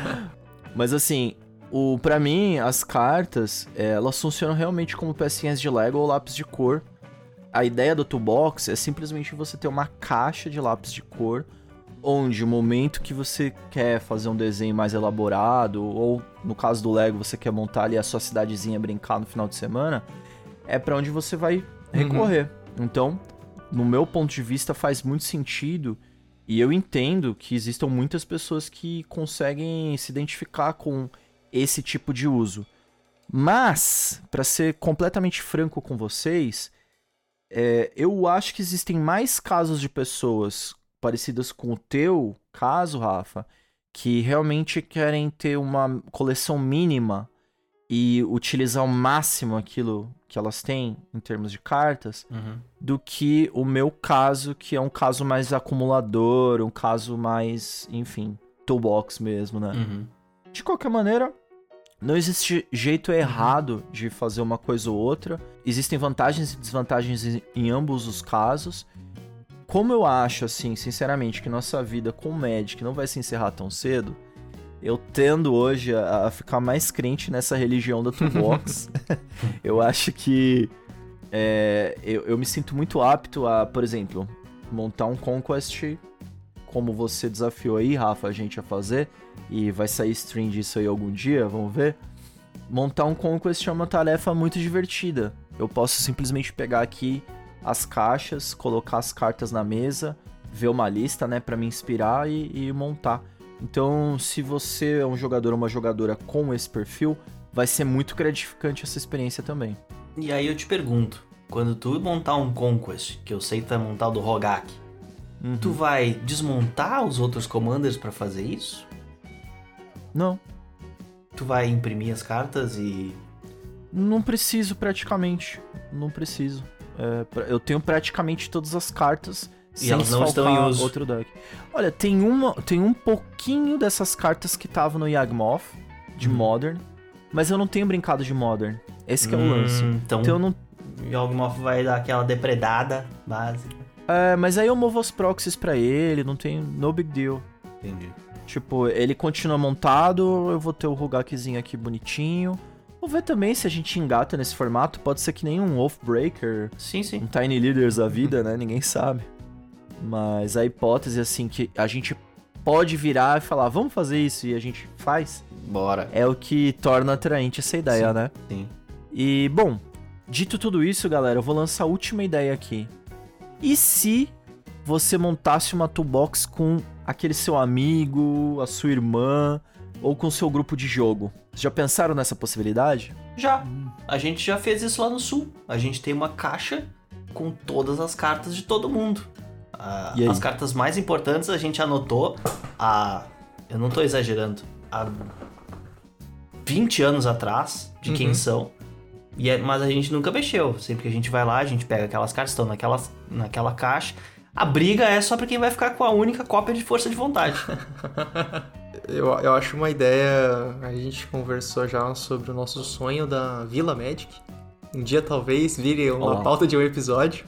Mas assim, o para mim, as cartas, é, elas funcionam realmente como pecinhas de Lego ou lápis de cor. A ideia do toolbox é simplesmente você ter uma caixa de lápis de cor, onde o momento que você quer fazer um desenho mais elaborado, ou no caso do Lego, você quer montar ali a sua cidadezinha brincar no final de semana, é pra onde você vai recorrer. Então, no meu ponto de vista, faz muito sentido e eu entendo que existam muitas pessoas que conseguem se identificar com esse tipo de uso. Mas, para ser completamente franco com vocês, é, eu acho que existem mais casos de pessoas parecidas com o teu caso, Rafa, que realmente querem ter uma coleção mínima e utilizar ao máximo aquilo que elas têm em termos de cartas, do que o meu caso, que é um caso mais acumulador, um caso mais, enfim, toolbox mesmo, né? Uhum. De qualquer maneira, não existe jeito errado de fazer uma coisa ou outra. Existem vantagens e desvantagens em- ambos os casos. Como eu acho, assim, sinceramente, que nossa vida com o Magic não vai se encerrar tão cedo, eu tendo hoje a, a ficar mais crente nessa religião da Toolbox. eu acho que é, eu, eu me sinto muito apto a, por exemplo, montar um Conquest como você desafiou aí, Rafa, a gente a fazer, e vai sair stream disso aí algum dia, vamos ver. Montar um Conquest é uma tarefa muito divertida. Eu posso simplesmente pegar aqui as caixas, colocar as cartas na mesa, ver uma lista, né, para me inspirar e, e montar. Então, se você é um jogador ou uma jogadora com esse perfil, vai ser muito gratificante essa experiência também. E aí eu te pergunto, quando tu montar um Conquest, que eu sei que vai montar o do Rogak, Uhum. Tu vai desmontar os outros commanders pra fazer isso? Não, Tu vai imprimir as cartas e. não preciso praticamente. Não preciso. É, eu tenho praticamente todas as cartas. E elas não estão em uso. Outro deck. Olha, tem, uma, tem um pouquinho dessas cartas que estavam no Yagmoth, de Uhum. Modern. Mas eu não tenho brincado de Modern. Esse que é o lance. Hum, Então, Então eu não Yawgmoth vai dar aquela depredada básica. É, mas aí eu movo os proxies pra ele, não tem no big deal. Entendi. Tipo, ele continua montado, eu vou ter o Rugakzinho aqui bonitinho. Vou ver também se a gente engata nesse formato, pode ser que nem um Wolfbreaker, Sim, sim. um Tiny Leaders da vida, né? Ninguém sabe. Mas a hipótese, assim, que a gente pode virar e falar, vamos fazer isso, e a gente faz, Bora. é o que torna atraente essa ideia, Sim. né? Sim. E, bom, dito tudo isso, galera, eu vou lançar a última ideia aqui. E se você montasse uma toolbox com aquele seu amigo, a sua irmã, ou com seu grupo de jogo? Vocês já pensaram nessa possibilidade? Já. A gente já fez isso lá no sul. A gente tem uma caixa com todas as cartas de todo mundo. Ah, E as cartas mais importantes a gente anotou há. Eu não tô exagerando. Há 20 anos atrás de quem Uhum. são. E é- mas a gente nunca mexeu. Sempre que a gente vai lá, a gente pega aquelas cartas que estão naquela, naquela caixa. A briga é só pra quem vai ficar com a única cópia de força de vontade. Eu, eu acho uma ideia. A gente conversou já sobre o nosso sonho da Vila Magic. Um dia talvez vire uma Olá. pauta de um episódio.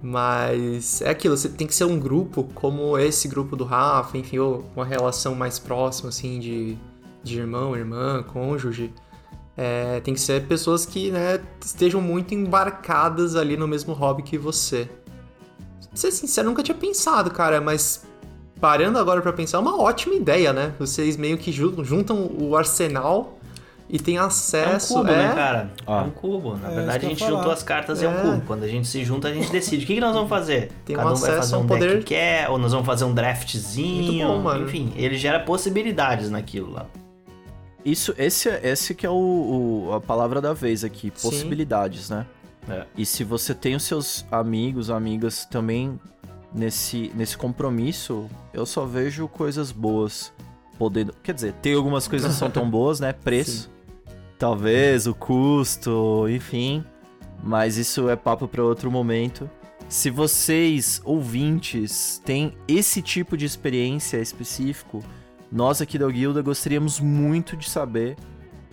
Mas é aquilo, você tem que ser um grupo como esse grupo do Rafa, enfim, ou uma relação mais próxima, assim, de, de irmão, irmã, cônjuge. É, tem que ser pessoas que né, estejam muito embarcadas ali no mesmo hobby que você. Pra ser sincero, eu nunca tinha pensado, cara, mas parando agora pra pensar, é uma ótima ideia, né? Vocês meio que ju- juntam o arsenal e tem É um acesso. cubo, é, né, cara? Ah. É um cubo. Na É, verdade, a gente juntou as cartas e é um É. cubo. Quando a gente se junta, a gente decide. O que, que nós vamos fazer? Tem Cada um um vai acesso fazer um um deck poder- que quer, ou nós vamos fazer um draftzinho. Muito bom, mano. Enfim, ele gera possibilidades naquilo lá. Isso, esse, é- esse que é o, o- a palavra da vez aqui, Sim. possibilidades, né? É. E se você tem os seus amigos, amigas também nesse, nesse compromisso, eu só vejo coisas boas podendo. Quer dizer, tem algumas coisas que são tão boas, né? Preço. Talvez, o custo, enfim. Mas isso é papo para outro momento. Se vocês, ouvintes, têm esse tipo de experiência específico, nós aqui da Guilda gostaríamos muito de saber.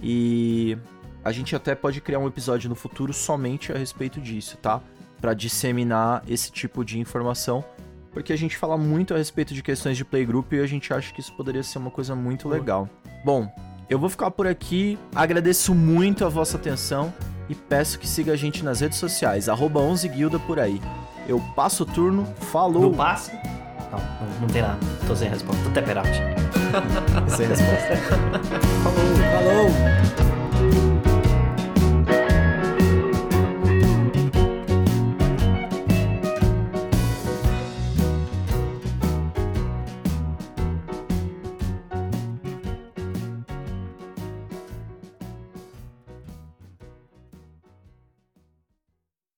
E a gente até pode criar um episódio no futuro somente a respeito disso, tá? Pra disseminar esse tipo de informação, porque a gente fala muito a respeito de questões de playgroup e a gente acha que isso poderia ser uma coisa muito legal. Bom, eu vou ficar por aqui, agradeço muito a vossa atenção e peço que siga a gente nas redes sociais, arroba 11guilda por aí. Eu passo o turno, falou! Não, não, não tem nada. Tô sem resposta. Tô até perante. Sem resposta. falou. Falou!